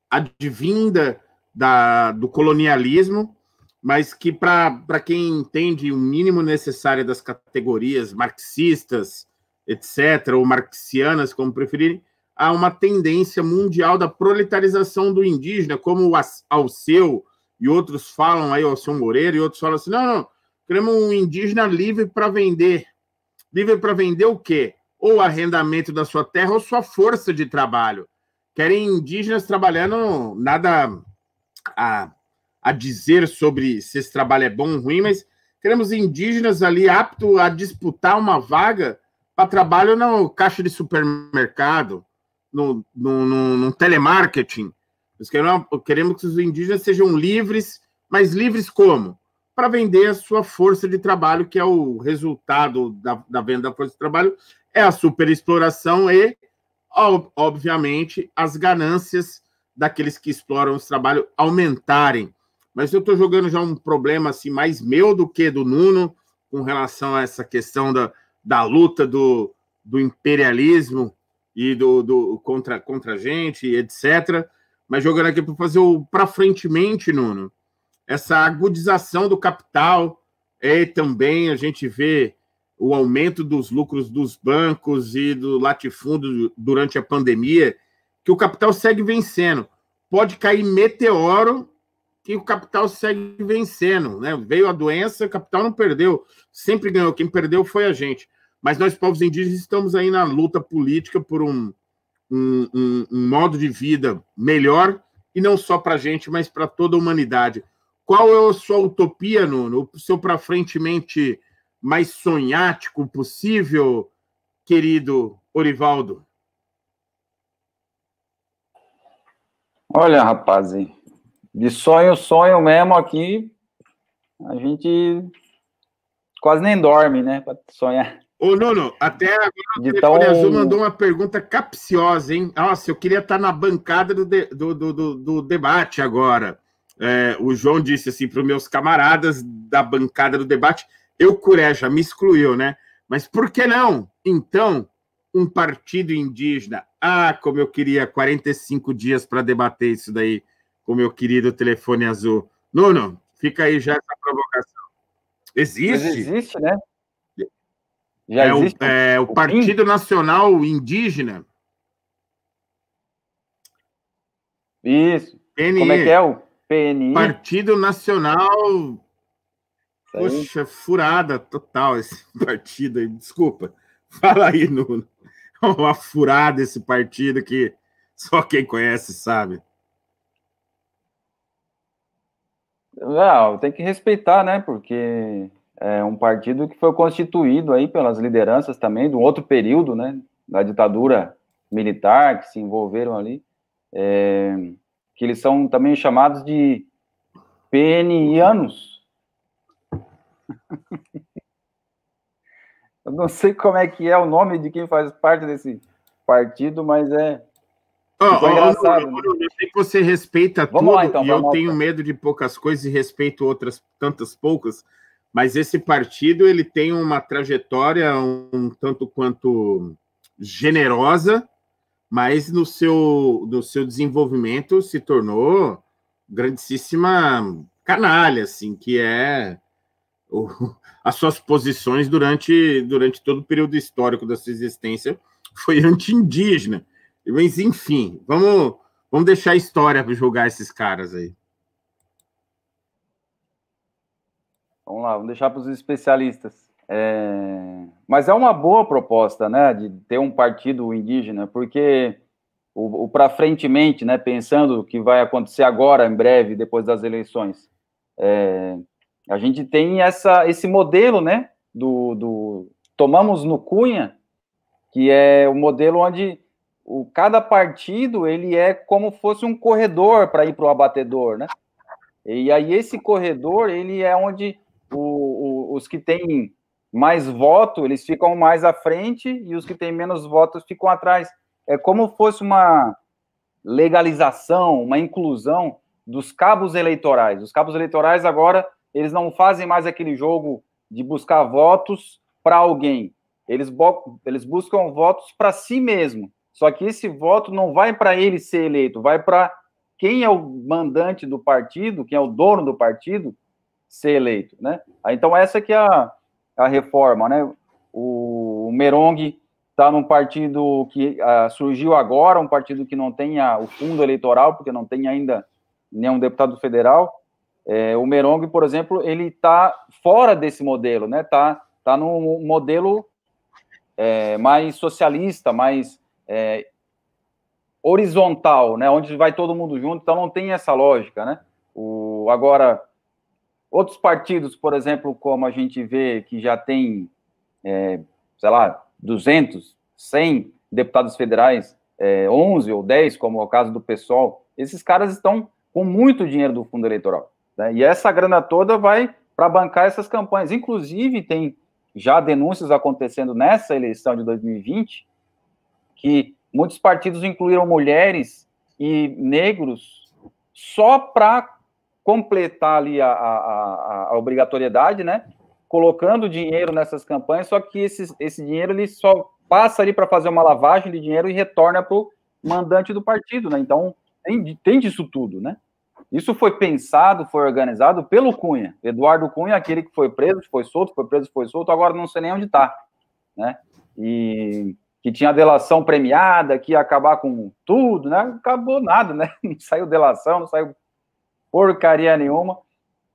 advinda da, do colonialismo mas que para quem entende o mínimo necessário das categorias marxistas, etc., ou marxianas, como preferirem, há uma tendência mundial da proletarização do indígena, como o Alceu e outros falam aí, o Alceu Moreira e outros falam assim, não, não, queremos um indígena livre para vender. Livre para vender o quê? Ou arrendamento da sua terra ou sua força de trabalho. Querem indígenas trabalhando nada a a dizer sobre se esse trabalho é bom ou ruim, mas queremos indígenas ali aptos a disputar uma vaga para trabalho no caixa de supermercado, no, no, no, no telemarketing. Nós queremos, queremos que os indígenas sejam livres, mas livres como? Para vender a sua força de trabalho, que é o resultado da, da venda da força de trabalho, é a superexploração e, obviamente, as ganâncias daqueles que exploram esse trabalho aumentarem mas eu estou jogando já um problema assim mais meu do que do Nuno com relação a essa questão da, da luta do, do imperialismo e do, do contra, contra a gente, etc. Mas jogando aqui para fazer o para frentemente, Nuno, essa agudização do capital e também a gente vê o aumento dos lucros dos bancos e do latifúndio durante a pandemia, que o capital segue vencendo. Pode cair meteoro que o capital segue vencendo, né? Veio a doença, o capital não perdeu, sempre ganhou. Quem perdeu foi a gente. Mas nós, povos indígenas, estamos aí na luta política por um, um, um, um modo de vida melhor, e não só para a gente, mas para toda a humanidade. Qual é a sua utopia, Nuno? O seu para frentemente mais sonhático possível, querido Orivaldo? Olha, rapaz, de sonho, sonho mesmo aqui, a gente quase nem dorme, né? Pra sonhar. Ô, Nuno, até agora o de Telefone tão... Azul mandou uma pergunta capciosa, hein? Nossa, eu queria estar na bancada do, de, do, do, do, do, debate agora. É, o João disse assim para os meus camaradas da bancada do debate, eu, Cureja, me excluiu, né? Mas por que não? Então, um partido indígena. Ah, como eu queria 45 dias para debater isso daí o meu querido telefone azul. Nuno, fica aí já essa provocação. Existe? Mas existe, né? Já é, existe o, é o, o Partido Nacional Indígena. Isso. PNI. Como é que é o PNI? Partido Nacional. Poxa, furada total esse partido aí. Desculpa. Fala aí, Nuno. Uma furada esse partido que só quem conhece sabe. Não, tem que respeitar, né? Porque é um partido que foi constituído aí pelas lideranças também um outro período, né? Da ditadura militar, que se envolveram ali, é, que eles são também chamados de PNianos. Eu não sei como é que é o nome de quem faz parte desse partido, mas é Oh, oh, engraçado. Oh, eu sei que você respeita vamos tudo lá, então, e eu tenho medo de poucas coisas e respeito outras tantas poucas. mas esse partido ele tem uma trajetória um tanto quanto generosa, mas no seu, no seu desenvolvimento se tornou grandíssima canalha, assim, que é o, as suas posições durante, durante todo o período histórico da sua existência foi anti-indígena. Mas, enfim, vamos, vamos deixar a história para julgar esses caras aí. Vamos lá, vamos deixar para os especialistas. É... Mas é uma boa proposta, né, de ter um partido indígena, porque o, o para frentemente, né, pensando o que vai acontecer agora, em breve, depois das eleições, é... a gente tem essa, esse modelo, né, do, do tomamos no Cunha, que é o modelo onde o, cada partido ele é como fosse um corredor para ir para o abatedor, né? E aí esse corredor ele é onde o, o, os que têm mais voto eles ficam mais à frente e os que têm menos votos ficam atrás. É como fosse uma legalização, uma inclusão dos cabos eleitorais. Os cabos eleitorais agora eles não fazem mais aquele jogo de buscar votos para alguém. Eles, eles buscam votos para si mesmo. Só que esse voto não vai para ele ser eleito, vai para quem é o mandante do partido, quem é o dono do partido, ser eleito, né? Então essa que é a, a reforma, né? O, Merong está num partido que uh, surgiu agora, um partido que não tem o fundo eleitoral, porque não tem ainda nenhum deputado federal. É, o Merong, por exemplo, ele está fora desse modelo, né? Tá, tá num modelo é, mais socialista, mais é, horizontal, né, onde vai todo mundo junto, então não tem essa lógica, né? O, agora, outros partidos, por exemplo, como a gente vê que já tem, é, sei lá, 200, 100 deputados federais, é, 11 ou 10, como é o caso do PSOL, esses caras estão com muito dinheiro do fundo eleitoral. Né? E essa grana toda vai para bancar essas campanhas. Inclusive, tem já denúncias acontecendo nessa eleição de 2020 que muitos partidos incluíram mulheres e negros só para completar ali a, a, a, obrigatoriedade, né? Colocando dinheiro nessas campanhas, só que esse, esse dinheiro ele só passa ali para fazer uma lavagem de dinheiro e retorna para o mandante do partido, né? Então tem, tem disso tudo, né? Isso foi pensado, foi organizado pelo Cunha. Eduardo Cunha, aquele que foi preso, foi solto, foi preso, foi solto, agora não sei nem onde está, né? E que tinha delação premiada, que ia acabar com tudo, né? Acabou nada, né? Não saiu delação, não saiu porcaria nenhuma.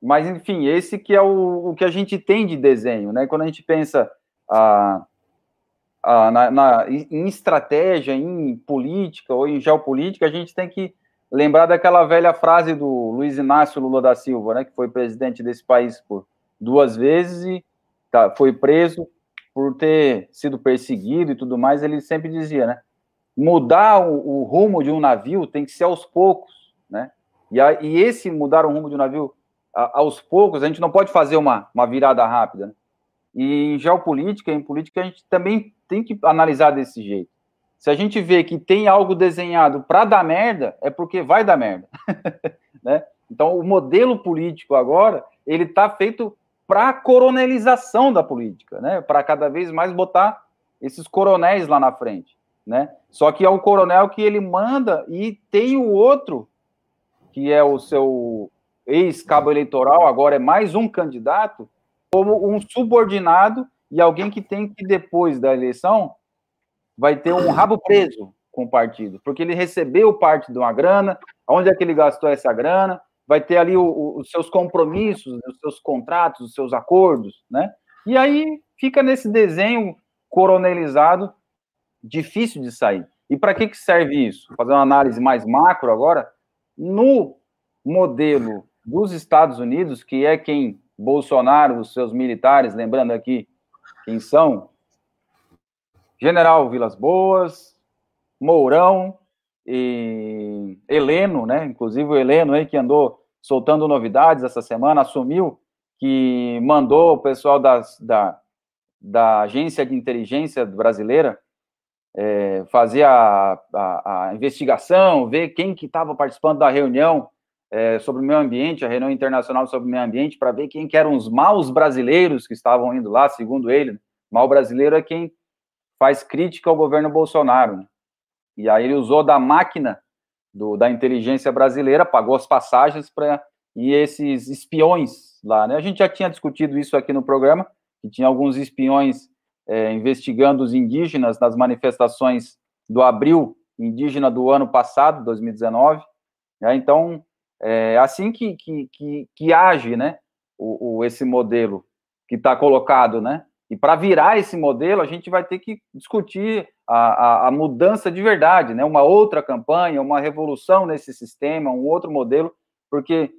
Mas, enfim, esse que é o, o que a gente tem de desenho, né? Quando a gente pensa ah, ah, na, na, em estratégia, em política ou em geopolítica, a gente tem que lembrar daquela velha frase do Luiz Inácio Lula da Silva, né? Que foi presidente desse país por duas vezes e tá, foi preso por ter sido perseguido e tudo mais, ele sempre dizia, né? Mudar o, o rumo de um navio tem que ser aos poucos, né? E, a, e esse mudar o rumo de um navio a, aos poucos, a gente não pode fazer uma, uma virada rápida. Né? E em geopolítica, em política, a gente também tem que analisar desse jeito. Se a gente vê que tem algo desenhado para dar merda, é porque vai dar merda, né? Então, o modelo político agora, ele está feito para a coronelização da política, né? Para cada vez mais botar esses coronéis lá na frente, né? Só que é o coronel que ele manda e tem o outro que é o seu ex-cabo eleitoral, agora é mais um candidato, como um subordinado e alguém que tem que, depois da eleição, vai ter um rabo preso com o partido, porque ele recebeu parte de uma grana, onde é que ele gastou essa grana, vai ter ali o, o, os seus compromissos, os seus contratos, os seus acordos, né? E aí fica nesse desenho coronelizado, difícil de sair. E para que, que serve isso? Fazer uma análise mais macro agora. No modelo dos Estados Unidos, que é quem Bolsonaro, os seus militares, lembrando aqui quem são, General Vilas Boas, Mourão, e Heleno, né? Inclusive o Heleno aí que andou soltando novidades essa semana, assumiu que mandou o pessoal das, da, da agência de inteligência brasileira é, fazer a, a, a, investigação, ver quem que estava participando da reunião é, sobre o meio ambiente, a reunião internacional sobre o meio ambiente, para ver quem que eram os maus brasileiros que estavam indo lá, segundo ele. Mal brasileiro é quem faz crítica ao governo Bolsonaro. E aí ele usou da máquina do, da inteligência brasileira, pagou as passagens para e esses espiões lá, né? A gente já tinha discutido isso aqui no programa, que tinha alguns espiões é, investigando os indígenas nas manifestações do abril indígena do ano passado, 2019. Né? Então, é assim que, que, que, que age né, o, o esse modelo que está colocado, né? E para virar esse modelo, a gente vai ter que discutir a, a, a, mudança de verdade, né? Uma outra campanha, uma revolução nesse sistema, um outro modelo, porque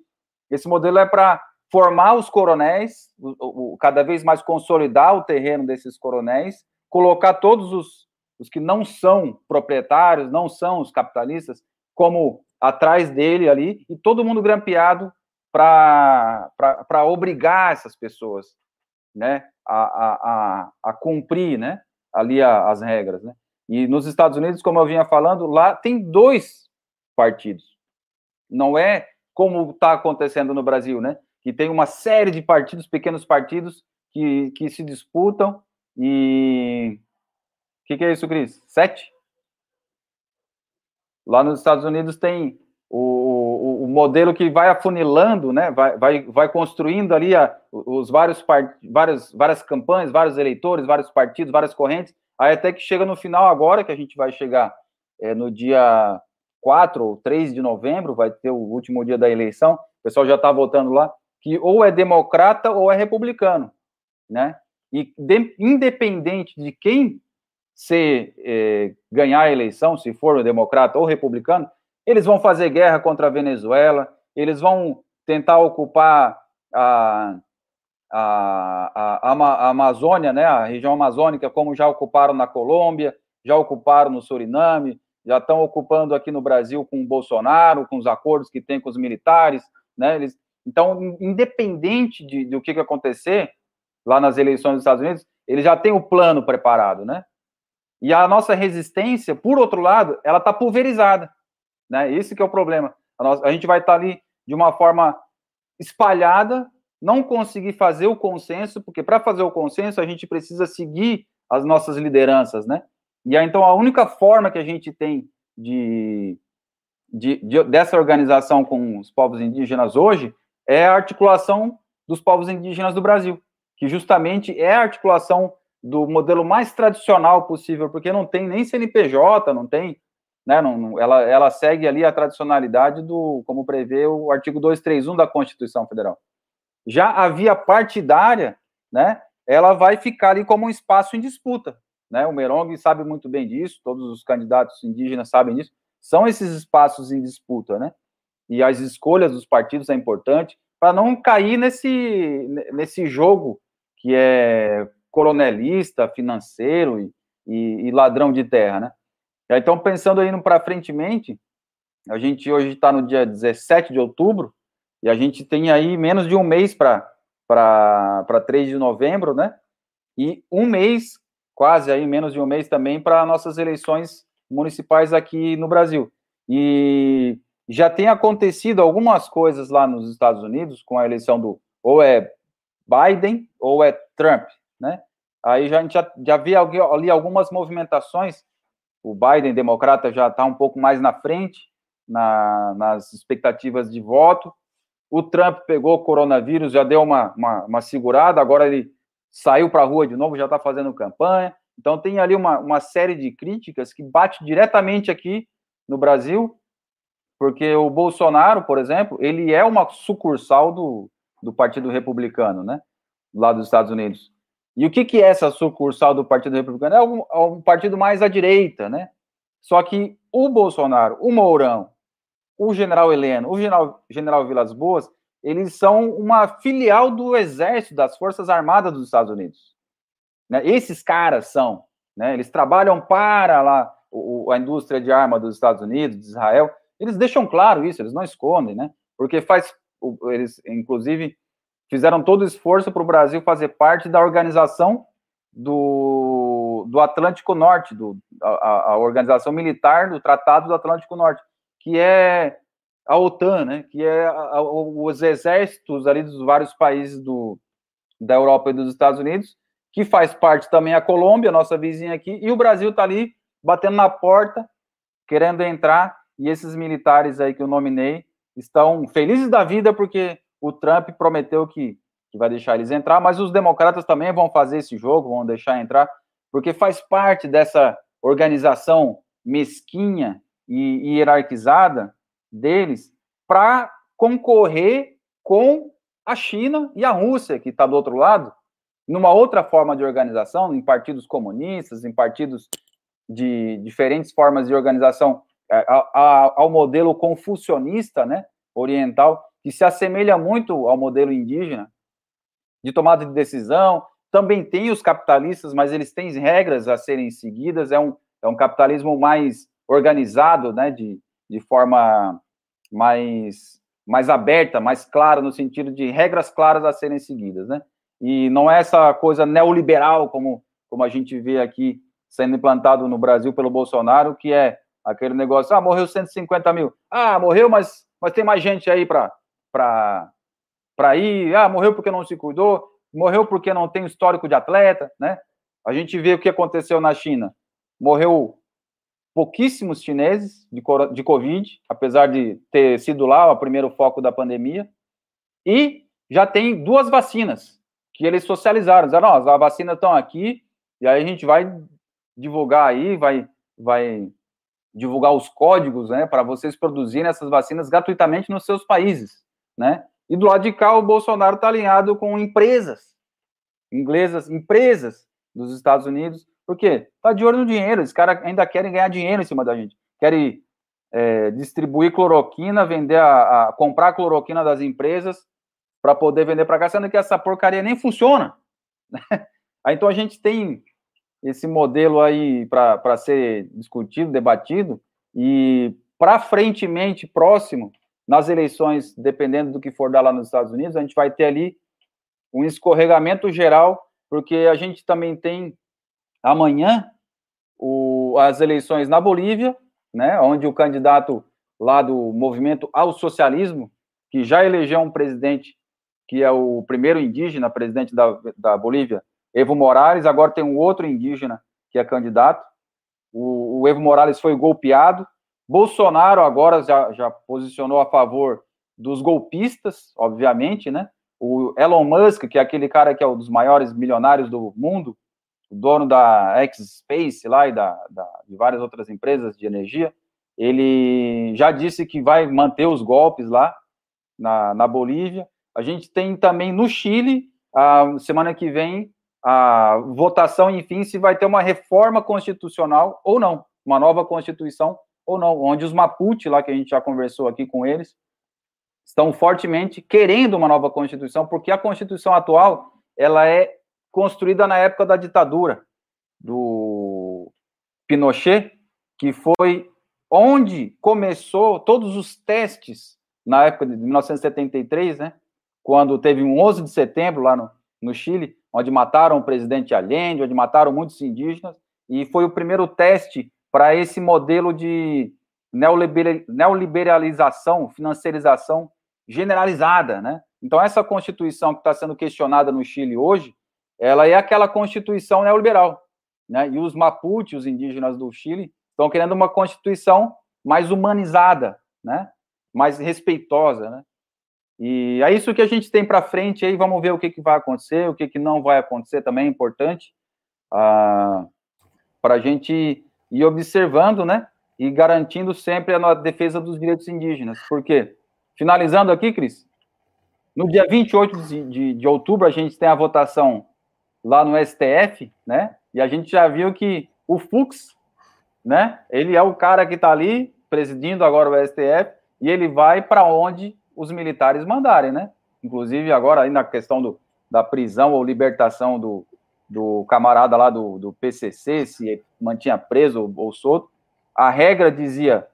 esse modelo é para formar os coronéis, o, o, cada vez mais consolidar o terreno desses coronéis, colocar todos os, os que não são proprietários, não são os capitalistas, como atrás dele ali, e todo mundo grampeado para obrigar essas pessoas né, a, a, a, cumprir né, ali a, as regras. Né? E nos Estados Unidos, como eu vinha falando, lá tem dois partidos. Não é como está acontecendo no Brasil, né? Que tem uma série de partidos, pequenos partidos, que, que se disputam e. O que, que é isso, Cris? Sete? Lá nos Estados Unidos tem o, o, modelo que vai afunilando, né? Vai, vai, vai construindo ali a, os vários part... várias, várias campanhas, vários eleitores, vários partidos, várias correntes, aí até que chega no final agora, que a gente vai chegar é, no dia 4 ou 3 de novembro, vai ter o último dia da eleição, o pessoal já está votando lá, que ou é democrata ou é republicano, né? E de, independente de quem se é, ganhar a eleição, se for democrata ou republicano, eles vão fazer guerra contra a Venezuela, eles vão tentar ocupar a, a, a, a, Amazônia, né, a região amazônica, como já ocuparam na Colômbia, já ocuparam no Suriname, já estão ocupando aqui no Brasil com o Bolsonaro, com os acordos que tem com os militares, né? Eles, então, independente de, de o que, que acontecer lá nas eleições dos Estados Unidos, ele já tem o plano preparado, né? E a nossa resistência, por outro lado, ela está pulverizada. Né? Esse que é o problema. A, a gente vai estar ali de uma forma espalhada, não conseguir fazer o consenso, porque para fazer o consenso a gente precisa seguir as nossas lideranças, né? E aí, então a única forma que a gente tem de, de, de, dessa organização com os povos indígenas hoje é a articulação dos povos indígenas do Brasil, que justamente é a articulação do modelo mais tradicional possível, porque não tem nem CNPJ, não tem né, não, ela, ela segue ali a tradicionalidade do, como prevê o artigo 231 da Constituição Federal. Já a via partidária, né, ela vai ficar ali como um espaço em disputa, né, o Merong sabe muito bem disso, todos os candidatos indígenas sabem disso, são esses espaços em disputa, né, e as escolhas dos partidos é importante para não cair nesse, nesse jogo que é coronelista, financeiro e, e, e ladrão de terra, né, então, pensando aí para frentemente, a gente hoje está no dia 17 de outubro, e a gente tem aí menos de um mês para 3 de novembro, né? E um mês, quase aí, menos de um mês também, para nossas eleições municipais aqui no Brasil. E já tem acontecido algumas coisas lá nos Estados Unidos com a eleição do ou é Biden ou é Trump, né? Aí já, a gente já, já vê ali algumas movimentações o Biden, democrata, já está um pouco mais na frente na, nas expectativas de voto. O Trump pegou o coronavírus, já deu uma, uma, uma segurada, agora ele saiu para a rua de novo, já está fazendo campanha. Então, tem ali uma, uma série de críticas que bate diretamente aqui no Brasil, porque o Bolsonaro, por exemplo, ele é uma sucursal do, do Partido Republicano, né? Lá dos Estados Unidos. E o que, que é essa sucursal do Partido Republicano? É um, é um partido mais à direita, né? Só que o Bolsonaro, o Mourão, o general Heleno, o general, general Vilas Boas, eles são uma filial do Exército, das Forças Armadas dos Estados Unidos. Né? Esses caras são, né? eles trabalham para lá o, a indústria de arma dos Estados Unidos, de Israel. Eles deixam claro isso, eles não escondem, né? Porque faz, eles, inclusive, fizeram todo o esforço para o Brasil fazer parte da organização do, do Atlântico Norte, do, a, a, organização militar do Tratado do Atlântico Norte, que é a OTAN, né, que é a, os exércitos ali dos vários países do, da Europa e dos Estados Unidos, que faz parte também a Colômbia, nossa vizinha aqui, e o Brasil está ali batendo na porta, querendo entrar, e esses militares aí que eu nominei estão felizes da vida porque o Trump prometeu que, que vai deixar eles entrar, mas os democratas também vão fazer esse jogo, vão deixar entrar, porque faz parte dessa organização mesquinha e hierarquizada deles para concorrer com a China e a Rússia, que está do outro lado, numa outra forma de organização, em partidos comunistas, em partidos de diferentes formas de organização, é, ao modelo confucionista, né, oriental, que se assemelha muito ao modelo indígena, de tomada de decisão. Também tem os capitalistas, mas eles têm regras a serem seguidas. É um, é um capitalismo mais organizado, né, de, de forma mais, mais aberta, mais clara, no sentido de regras claras a serem seguidas, né? E não é essa coisa neoliberal, como, como a gente vê aqui sendo implantado no Brasil pelo Bolsonaro, que é aquele negócio, ah, morreu 150 mil. Ah, morreu, mas, mas tem mais gente aí para ir. Ah, morreu porque não se cuidou, morreu porque não tem histórico de atleta, né? A gente vê o que aconteceu na China. Morreu pouquíssimos chineses de, de Covid, apesar de ter sido lá o primeiro foco da pandemia, e já tem duas vacinas que eles socializaram. Disseram, ó, a vacina estão aqui, e aí a gente vai divulgar aí, vai, vai divulgar os códigos, né, para vocês produzirem essas vacinas gratuitamente nos seus países, né? E do lado de cá, o Bolsonaro está alinhado com empresas inglesas, empresas dos Estados Unidos, por quê? Tá de olho no dinheiro, os caras ainda querem ganhar dinheiro em cima da gente. Querem é, distribuir cloroquina, vender a, a, comprar a cloroquina das empresas para poder vender para cá, sendo que essa porcaria nem funciona. aí, então a gente tem esse modelo aí para ser discutido, debatido, e para frentemente, próximo, nas eleições, dependendo do que for dar lá nos Estados Unidos, a gente vai ter ali um escorregamento geral, porque a gente também tem amanhã o, as eleições na Bolívia, né, onde o candidato lá do movimento ao socialismo, que já elegeu um presidente que é o primeiro indígena presidente da, da Bolívia, Evo Morales, agora tem um outro indígena que é candidato. O, o Evo Morales foi golpeado. Bolsonaro agora já, já posicionou a favor dos golpistas, obviamente, né? O Elon Musk, que é aquele cara que é um dos maiores milionários do mundo, dono da X-Space lá e da, da, de várias outras empresas de energia, ele já disse que vai manter os golpes lá na, na Bolívia. A gente tem também no Chile, a semana que vem, a votação, enfim, se vai ter uma reforma constitucional ou não, uma nova constituição ou não, onde os Mapuche, lá que a gente já conversou aqui com eles, estão fortemente querendo uma nova constituição, porque a constituição atual, ela é construída na época da ditadura do Pinochet, que foi onde começou todos os testes na época de 1973, né? Quando teve um 11 de setembro lá no, no Chile, onde mataram o presidente Allende, onde mataram muitos indígenas, e foi o primeiro teste para esse modelo de neoliberalização, financiarização generalizada, né? Então, essa Constituição que está sendo questionada no Chile hoje, ela é aquela constituição neoliberal, né? E os Mapuche, os indígenas do Chile, estão querendo uma constituição mais humanizada, né? Mais respeitosa, né? E é isso que a gente tem para frente aí, vamos ver o que, que vai acontecer, o que, que não vai acontecer também é importante ah, para a gente ir observando, né? E garantindo sempre a defesa dos direitos indígenas. Por quê? Finalizando aqui, Cris, no dia 28 de, de, de outubro, a gente tem a votação lá no STF, né? E a gente já viu que o Fux, né? Ele é o cara que está ali presidindo agora o STF e ele vai para onde os militares mandarem, né? Inclusive agora aí na questão do, da prisão ou libertação do, do camarada lá do, do PCC, se mantinha preso ou, solto, a regra dizia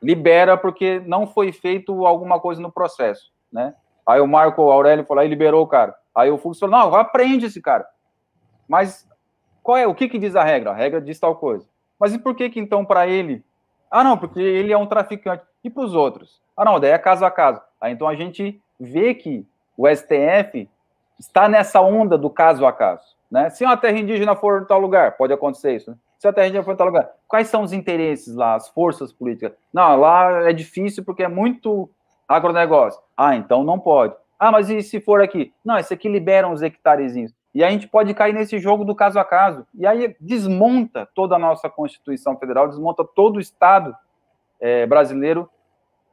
libera porque não foi feito alguma coisa no processo, né? Aí o Marco Aurélio falou e liberou o cara. Aí o Fux falou, não, aprende esse cara. Mas qual é o que, que diz a regra? A regra diz tal coisa. Mas e por que que então para ele? Ah, não, porque ele é um traficante. E para os outros? Ah, não, daí é caso a caso. Ah, então a gente vê que o STF está nessa onda do caso a caso. Né? Se uma terra indígena for em tal lugar, pode acontecer isso. Né? Se a terra indígena for em tal lugar, quais são os interesses lá, as forças políticas? Não, lá é difícil porque é muito agronegócio. Ah, então não pode. Ah, mas e se for aqui? Não, esse aqui libera uns hectarezinhos. E a gente pode cair nesse jogo do caso a caso. E aí desmonta toda a nossa Constituição Federal, desmonta todo o Estado é, brasileiro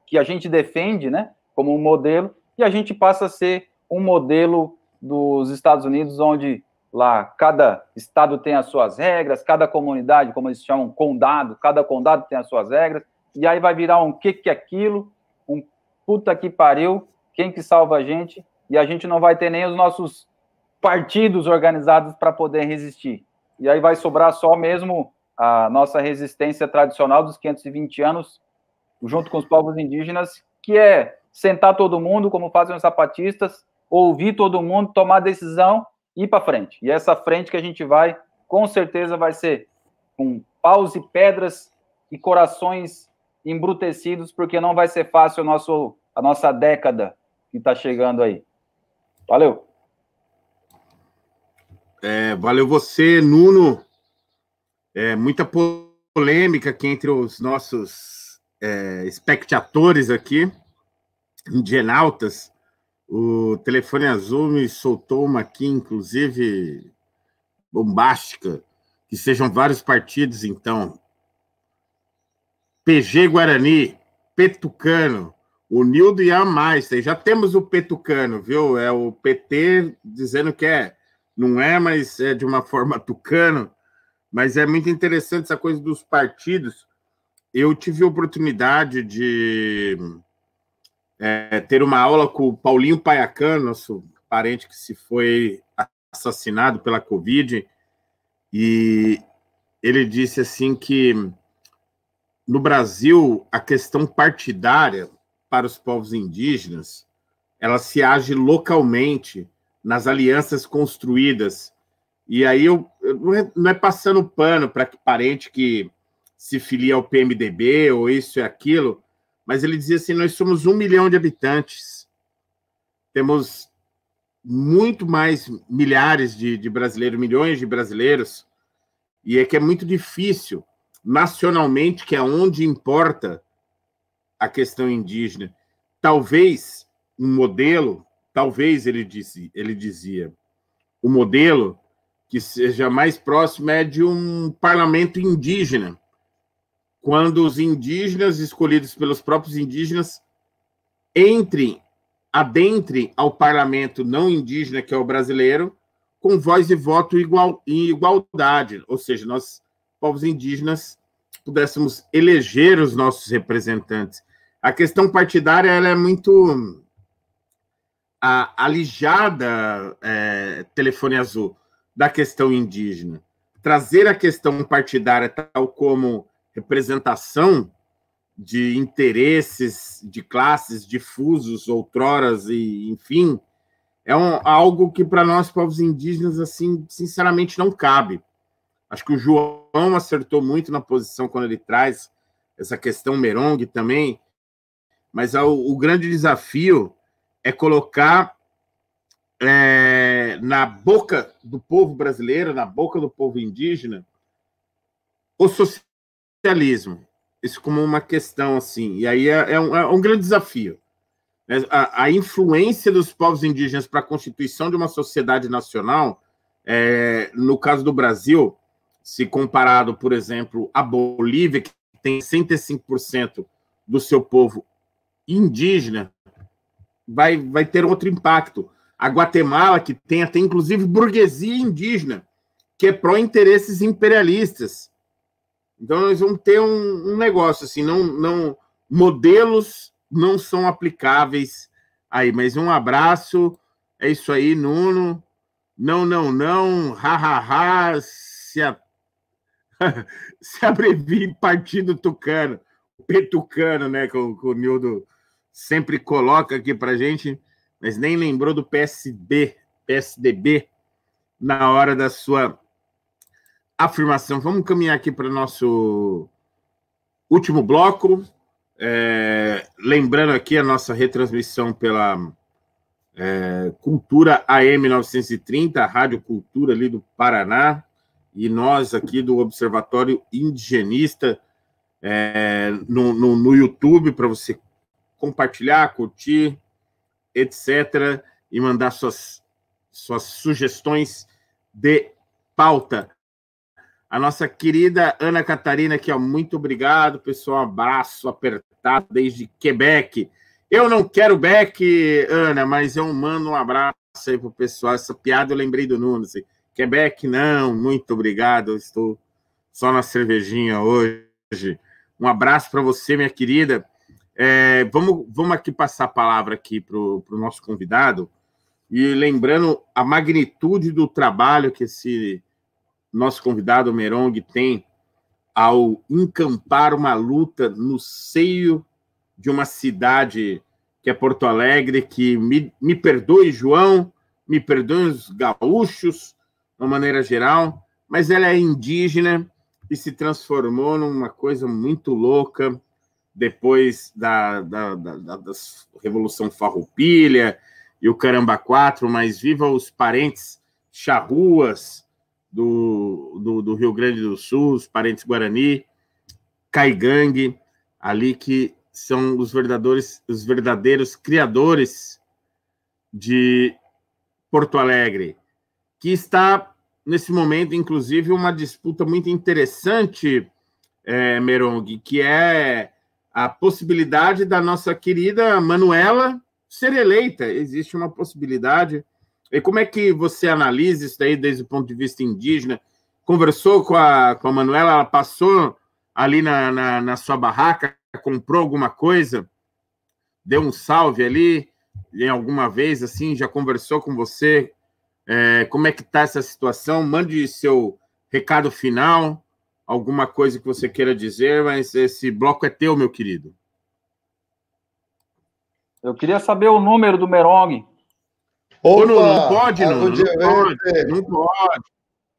que a gente defende né, como um modelo, e a gente passa a ser um modelo dos Estados Unidos, onde lá cada estado tem as suas regras, cada comunidade, como eles chamam, condado, cada condado tem as suas regras, e aí vai virar um que que é aquilo, um puta que pariu, quem que salva a gente, e a gente não vai ter nem os nossos partidos organizados para poder resistir. E aí vai sobrar só mesmo a nossa resistência tradicional dos 520 anos, junto com os povos indígenas, que é sentar todo mundo, como fazem os zapatistas, ouvir todo mundo, tomar decisão ir para frente. E essa frente que a gente vai, com certeza vai ser com paus e pedras e corações embrutecidos, porque não vai ser fácil o nosso, a nossa década que está chegando aí. Valeu! É, valeu você, Nuno. É, muita polêmica aqui entre os nossos é, espectadores aqui, indianautas. O Telefone Azul me soltou uma aqui, inclusive, bombástica, que sejam vários partidos, então. PG Guarani, Petucano, o Nildo e a Mais. Já temos o Petucano, viu? É o PT dizendo que é não é, mas é de uma forma tucano. Mas é muito interessante essa coisa dos partidos. Eu tive a oportunidade de é, ter uma aula com o Paulinho Paiacan, nosso parente que se foi assassinado pela Covid, e ele disse assim que no Brasil a questão partidária para os povos indígenas ela se age localmente nas alianças construídas. E aí eu, não, é, é passando pano para que parente que se filia ao PMDB ou isso e aquilo, mas ele dizia assim: nós somos um milhão de habitantes, temos muito mais milhares de, de brasileiros, milhões de brasileiros, e é que é muito difícil nacionalmente, que é onde importa a questão indígena. Talvez um modelo talvez ele disse, ele dizia, o modelo que seja mais próximo é de um parlamento indígena, quando os indígenas escolhidos pelos próprios indígenas entrem, adentrem ao parlamento não indígena, que é o brasileiro, com voz e voto igual, em igualdade, ou seja, nós, povos indígenas, pudéssemos eleger os nossos representantes. A questão partidária ela é muito alijada é, telefone azul da questão indígena, trazer a questão partidária tal como representação de interesses de classes difusos outroras e enfim é um, algo que para nós povos indígenas assim sinceramente não cabe. Acho que o João acertou muito na posição quando ele traz essa questão Merong também mas o, o grande desafio é colocar é, na boca do povo brasileiro, na boca do povo indígena, o socialismo. Isso como uma questão assim. E aí é, é, um, é um, grande desafio. Né? A, a, influência dos povos indígenas para a constituição de uma sociedade nacional, é, no caso do Brasil, se comparado, por exemplo, a Bolívia, que tem 105% do seu povo indígena, vai, vai ter outro impacto. A Guatemala, que tem até inclusive burguesia indígena, que é pró-interesses imperialistas. Então, nós vamos ter um, um, negócio assim, não, não modelos não são aplicáveis aí, mas um abraço, é isso aí, Nuno. Não, não, não, ha, ha, ha, se, a... se abrevie Partido Tucano, Petucano, né, com, com o Nildo sempre coloca aqui para gente, mas nem lembrou do PSB, PSDB na hora da sua afirmação. Vamos caminhar aqui para o nosso último bloco. É, lembrando aqui a nossa retransmissão pela é, Cultura AM 930, Rádio Cultura ali do Paraná, e nós aqui do Observatório Indigenista é, no, no, no YouTube para você compartilhar, curtir, etc., e mandar suas, suas sugestões de pauta. A nossa querida Ana Catarina aqui, ó, muito obrigado, pessoal. Um abraço apertado desde Quebec. Eu não quero Beck, Ana, mas eu mando um abraço aí pro pessoal. Essa piada eu lembrei do. Assim. Quebec, não, muito obrigado. Eu estou só na cervejinha hoje. Um abraço para você, minha querida. É, vamos, vamos aqui passar a palavra aqui para o nosso convidado. E lembrando a magnitude do trabalho que esse nosso convidado Merong tem ao encampar uma luta no seio de uma cidade que é Porto Alegre, que me, me perdoe, João, me perdoe os gaúchos, de uma maneira geral, mas ela é indígena e se transformou numa coisa muito louca depois da, da, da, da Revolução Farroupilha e o Caramba 4, mas viva os parentes charruas, do, do, do, Rio Grande do Sul, os parentes Guarani, Caigangue, ali que são os verdadeiros, os verdadeiros criadores de Porto Alegre, que está nesse momento, inclusive, uma disputa muito interessante, é, Merong, que é a possibilidade da nossa querida Manuela ser eleita. Existe uma possibilidade e como é que você analisa isso daí desde o ponto de vista indígena? Conversou com a, com a Manuela, ela passou ali na, na, na sua barraca, comprou alguma coisa, deu um salve ali, em alguma vez, assim, já conversou com você? É, como é que está essa situação? Mande seu recado final, alguma coisa que você queira dizer, mas esse bloco é teu, meu querido. Eu queria saber o número do Merong. Opa, não, não pode, não, não, pode, não pode.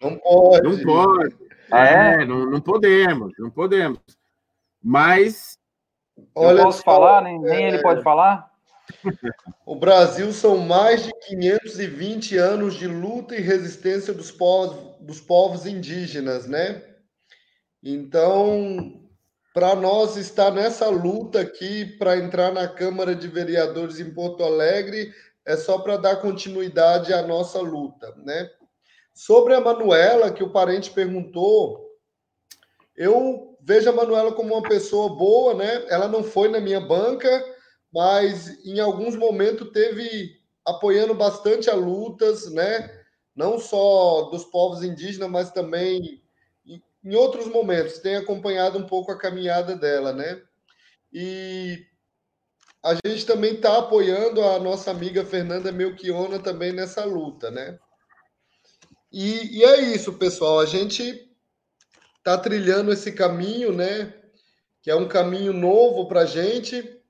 Não pode. Não pode. Ah, é? é? não, não podemos, não podemos. Mas. Olha, eu posso só, falar, nem, nem é... ele pode falar? O Brasil são mais de 520 anos de luta e resistência dos povos, dos povos indígenas, né? Então, para nós estar nessa luta aqui para entrar na Câmara de Vereadores em Porto Alegre, é só para dar continuidade à nossa luta, né? Sobre a Manuela, que o parente perguntou, eu vejo a Manuela como uma pessoa boa, né? Ela não foi na minha banca, mas em alguns momentos teve apoiando bastante a lutas, né? Não só dos povos indígenas, mas também em outros momentos. Tem acompanhado um pouco a caminhada dela, né? E a gente também está apoiando a nossa amiga Fernanda Melchiona também nessa luta, né? E, e é isso, pessoal. A gente está trilhando esse caminho, né? Que é um caminho novo para a gente,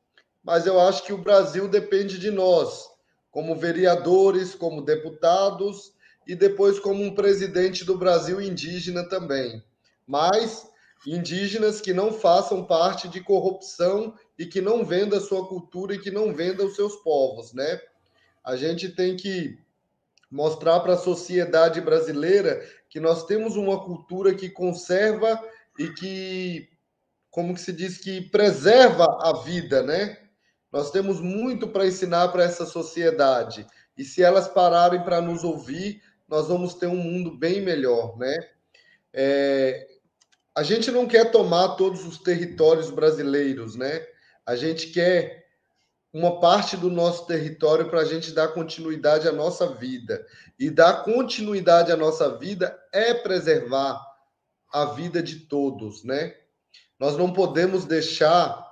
mas eu acho que o Brasil depende de nós, como vereadores, como deputados e depois como um presidente do Brasil indígena também. Mas indígenas que não façam parte de corrupção e que não venda a sua cultura e que não venda os seus povos, né? A gente tem que mostrar para a sociedade brasileira que nós temos uma cultura que conserva e que, como que se diz, que preserva a vida, né? Nós temos muito para ensinar para essa sociedade. E se elas pararem para nos ouvir, nós vamos ter um mundo bem melhor, né? É, a gente não quer tomar todos os territórios brasileiros, né? A gente quer uma parte do nosso território para a gente dar continuidade à nossa vida. E dar continuidade à nossa vida é preservar a vida de todos, né? Nós não podemos deixar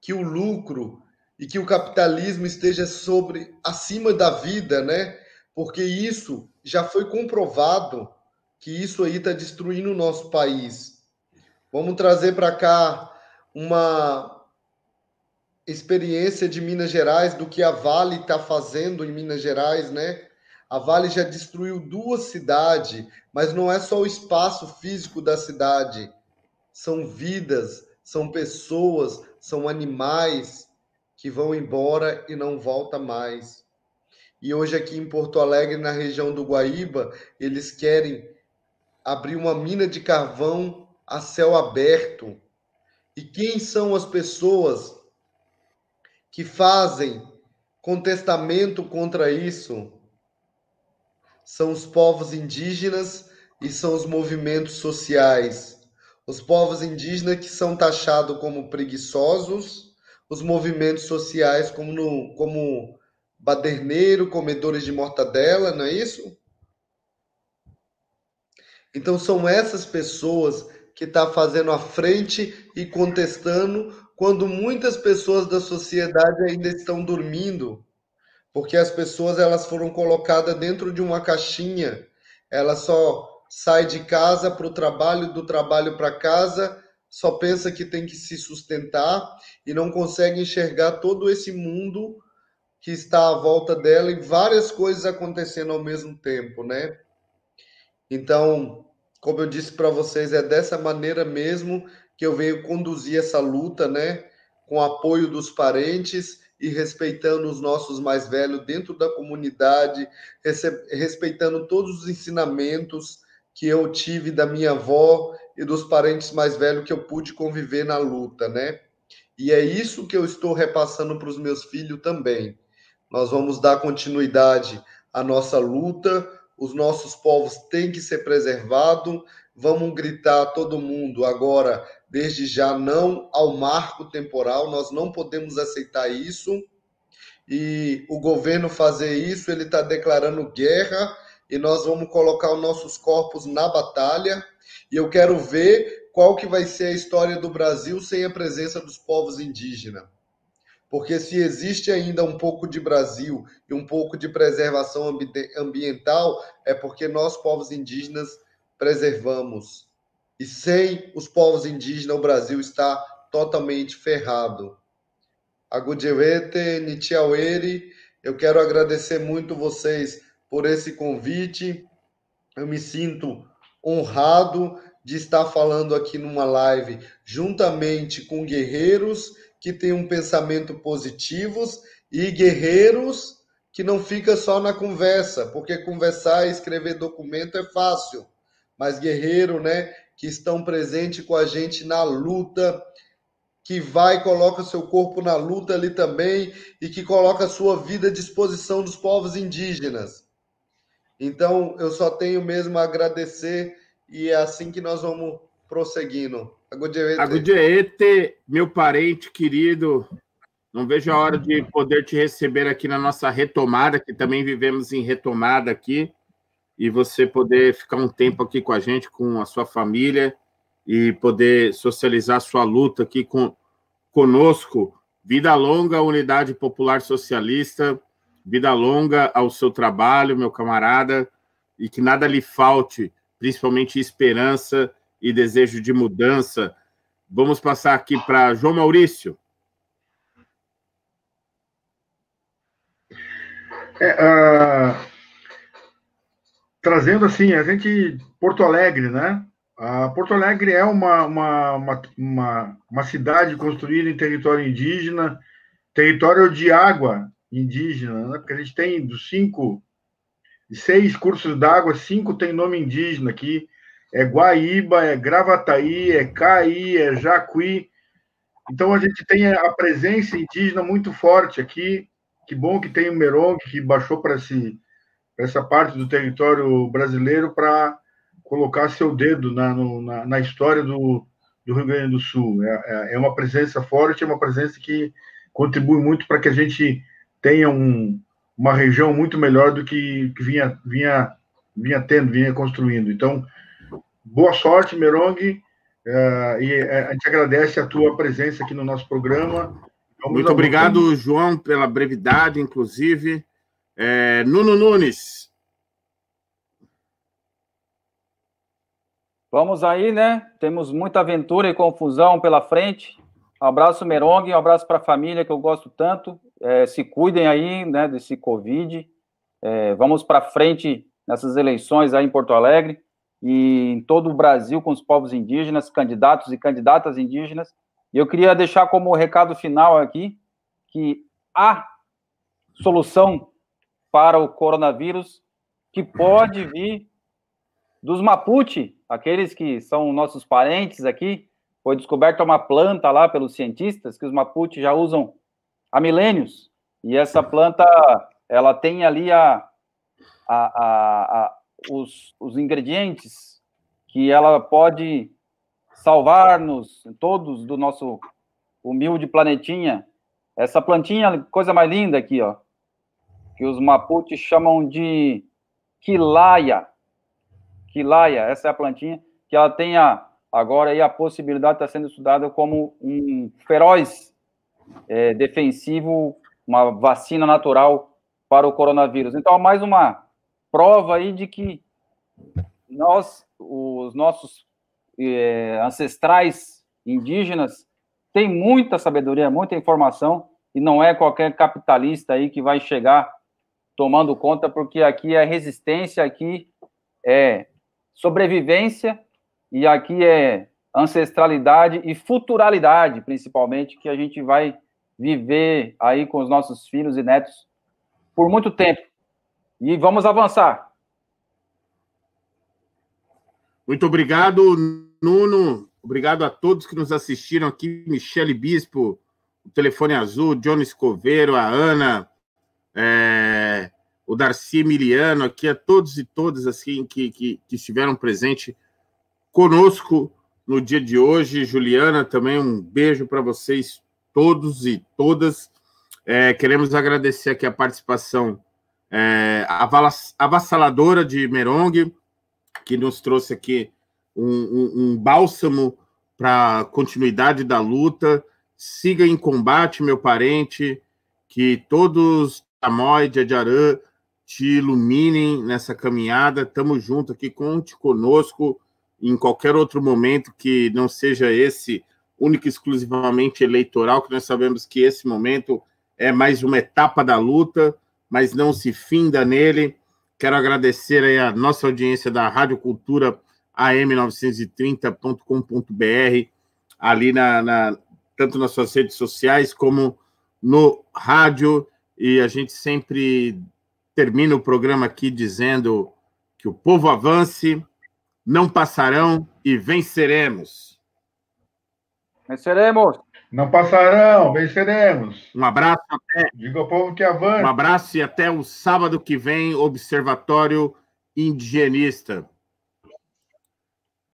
que o lucro e que o capitalismo esteja sobre acima da vida, né? Porque isso já foi comprovado que isso aí está destruindo o nosso país. Vamos trazer para cá uma experiência de Minas Gerais, do que a Vale está fazendo em Minas Gerais, né? A Vale já destruiu duas cidades, mas não é só o espaço físico da cidade, são vidas, são pessoas, são animais que vão embora e não volta mais. E hoje aqui em Porto Alegre, na região do Guaíba, eles querem abrir uma mina de carvão a céu aberto. E quem são as pessoas que fazem contestamento contra isso? São os povos indígenas e são os movimentos sociais. Os povos indígenas que são taxados como preguiçosos, os movimentos sociais como, no, como baderneiro, comedores de mortadela, não é isso? Então são essas pessoas que estão tá fazendo a frente e contestando quando muitas pessoas da sociedade ainda estão dormindo, porque as pessoas elas foram colocadas dentro de uma caixinha, elas só sai de casa para o trabalho, do trabalho para casa, só pensa que tem que se sustentar e não consegue enxergar todo esse mundo que está à volta dela e várias coisas acontecendo ao mesmo tempo, né? Então, como eu disse para vocês, é dessa maneira mesmo que eu venho conduzir essa luta, né? Com apoio dos parentes e respeitando os nossos mais velhos dentro da comunidade, respeitando todos os ensinamentos que eu tive da minha avó e dos parentes mais velhos que eu pude conviver na luta, né? E é isso que eu estou repassando para os meus filhos também. Nós vamos dar continuidade à nossa luta, os nossos povos têm que ser preservados. Vamos gritar todo mundo agora, desde já, não ao marco temporal, nós não podemos aceitar isso. E o governo fazer isso, ele está declarando guerra e nós vamos colocar os nossos corpos na batalha. E eu quero ver qual que vai ser a história do Brasil sem a presença dos povos indígenas. Porque se existe ainda um pouco de Brasil e um pouco de preservação ambiental, é porque nós, povos indígenas, preservamos. E sem os povos indígenas, o Brasil está totalmente ferrado. Agudjewete, Nitiaueri, eu quero agradecer muito vocês por esse convite. Eu me sinto honrado de estar falando aqui numa live juntamente com guerreiros que têm um pensamento positivos e guerreiros que não fica só na conversa, porque conversar e escrever documento é fácil, mas guerreiro, né, que estão presentes com a gente na luta, que vai coloca seu corpo na luta ali também e que coloca sua vida à disposição dos povos indígenas. Então, eu só tenho mesmo a agradecer e é assim que nós vamos prosseguindo. Agudiete, meu parente querido, não vejo a hora de poder te receber aqui na nossa retomada, que também vivemos em retomada aqui, e você poder ficar um tempo aqui com a gente, com a sua família, e poder socializar a sua luta aqui com, conosco. Vida longa, Unidade Popular Socialista. Vida longa ao seu trabalho, meu camarada, e que nada lhe falte, principalmente esperança e desejo de mudança. Vamos passar aqui para João Maurício. É, uh, trazendo assim, a gente, Porto Alegre, né? Uh, Porto Alegre é uma, uma, uma, uma, uma cidade construída em território indígena, território de água indígena, né? porque a gente tem dos cinco, seis cursos d'água, cinco tem nome indígena aqui, é Guaíba, é Gravataí, é Caí, é Jacuí. Então a gente tem a presença indígena muito forte aqui. Que bom que tem o Merong que baixou para essa parte do território brasileiro para colocar seu dedo na, no, na, na, história do, do, Rio Grande do Sul. É, é, é uma presença forte, é uma presença que contribui muito para que a gente tenha um, uma região muito melhor do que, que vinha, vinha, vinha tendo, vinha construindo. Então, boa sorte, Merong, uh, e eh, a gente agradece a tua presença aqui no nosso programa. Vamos muito obrigado, João, pela brevidade, inclusive. É, Nuno Nunes. Vamos aí, né? Temos muita aventura e confusão pela frente. Um abraço, Merong, um abraço para a família que eu gosto tanto. É, se cuidem aí, né, desse Covid. É, vamos para frente nessas eleições aí em Porto Alegre e em todo o Brasil com os povos indígenas, candidatos e candidatas indígenas, E eu queria deixar como recado final aqui que há solução para o coronavírus que pode vir dos Mapuche, aqueles que são nossos parentes aqui. Foi descoberta uma planta lá pelos cientistas que os Mapuche já usam há milênios. E essa planta, ela tem ali a, a, a, a os, os ingredientes que ela pode salvar-nos todos do nosso humilde planetinha. Essa plantinha, coisa mais linda aqui, ó, que os Mapuche chamam de quilaia. Quilaia, essa é a plantinha que ela tem a, agora aí a possibilidade de estar sendo estudada como um feroz é, defensivo, uma vacina natural para o coronavírus. Então, mais uma prova aí de que nós, os nossos é, ancestrais indígenas, têm muita sabedoria, muita informação, e não é qualquer capitalista aí que vai chegar tomando conta, porque aqui é resistência, aqui é sobrevivência, e aqui é ancestralidade e futuralidade, principalmente, que a gente vai viver aí com os nossos filhos e netos por muito tempo. E vamos avançar. Muito obrigado, Nuno. Obrigado a todos que nos assistiram aqui. Michele Bispo, o Telefone Azul, Johnny Escoveiro, a Ana, é, o Darcy Emiliano, aqui a todos e todas assim que, que, que estiveram presentes conosco no dia de hoje. Juliana, também um beijo para vocês todos e todas. É, queremos agradecer aqui a participação é, avassaladora de Merong, que nos trouxe aqui um, um, um bálsamo para continuidade da luta. Siga em combate, meu parente, que todos Tamói de Adiarã te iluminem nessa caminhada. Estamos juntos aqui, conte conosco em qualquer outro momento que não seja esse único e exclusivamente eleitoral, que nós sabemos que esse momento é mais uma etapa da luta, mas não se finda nele. Quero agradecer aí a nossa audiência da Rádio Cultura am930.com.br, ali na, na, tanto nas suas redes sociais como no rádio, e a gente sempre termina o programa aqui dizendo que o povo avance, não passarão e venceremos. Venceremos. Não passarão, venceremos. Um abraço até. Diga ao povo que avance. Um abraço e até o sábado que vem, Observatório Indigenista.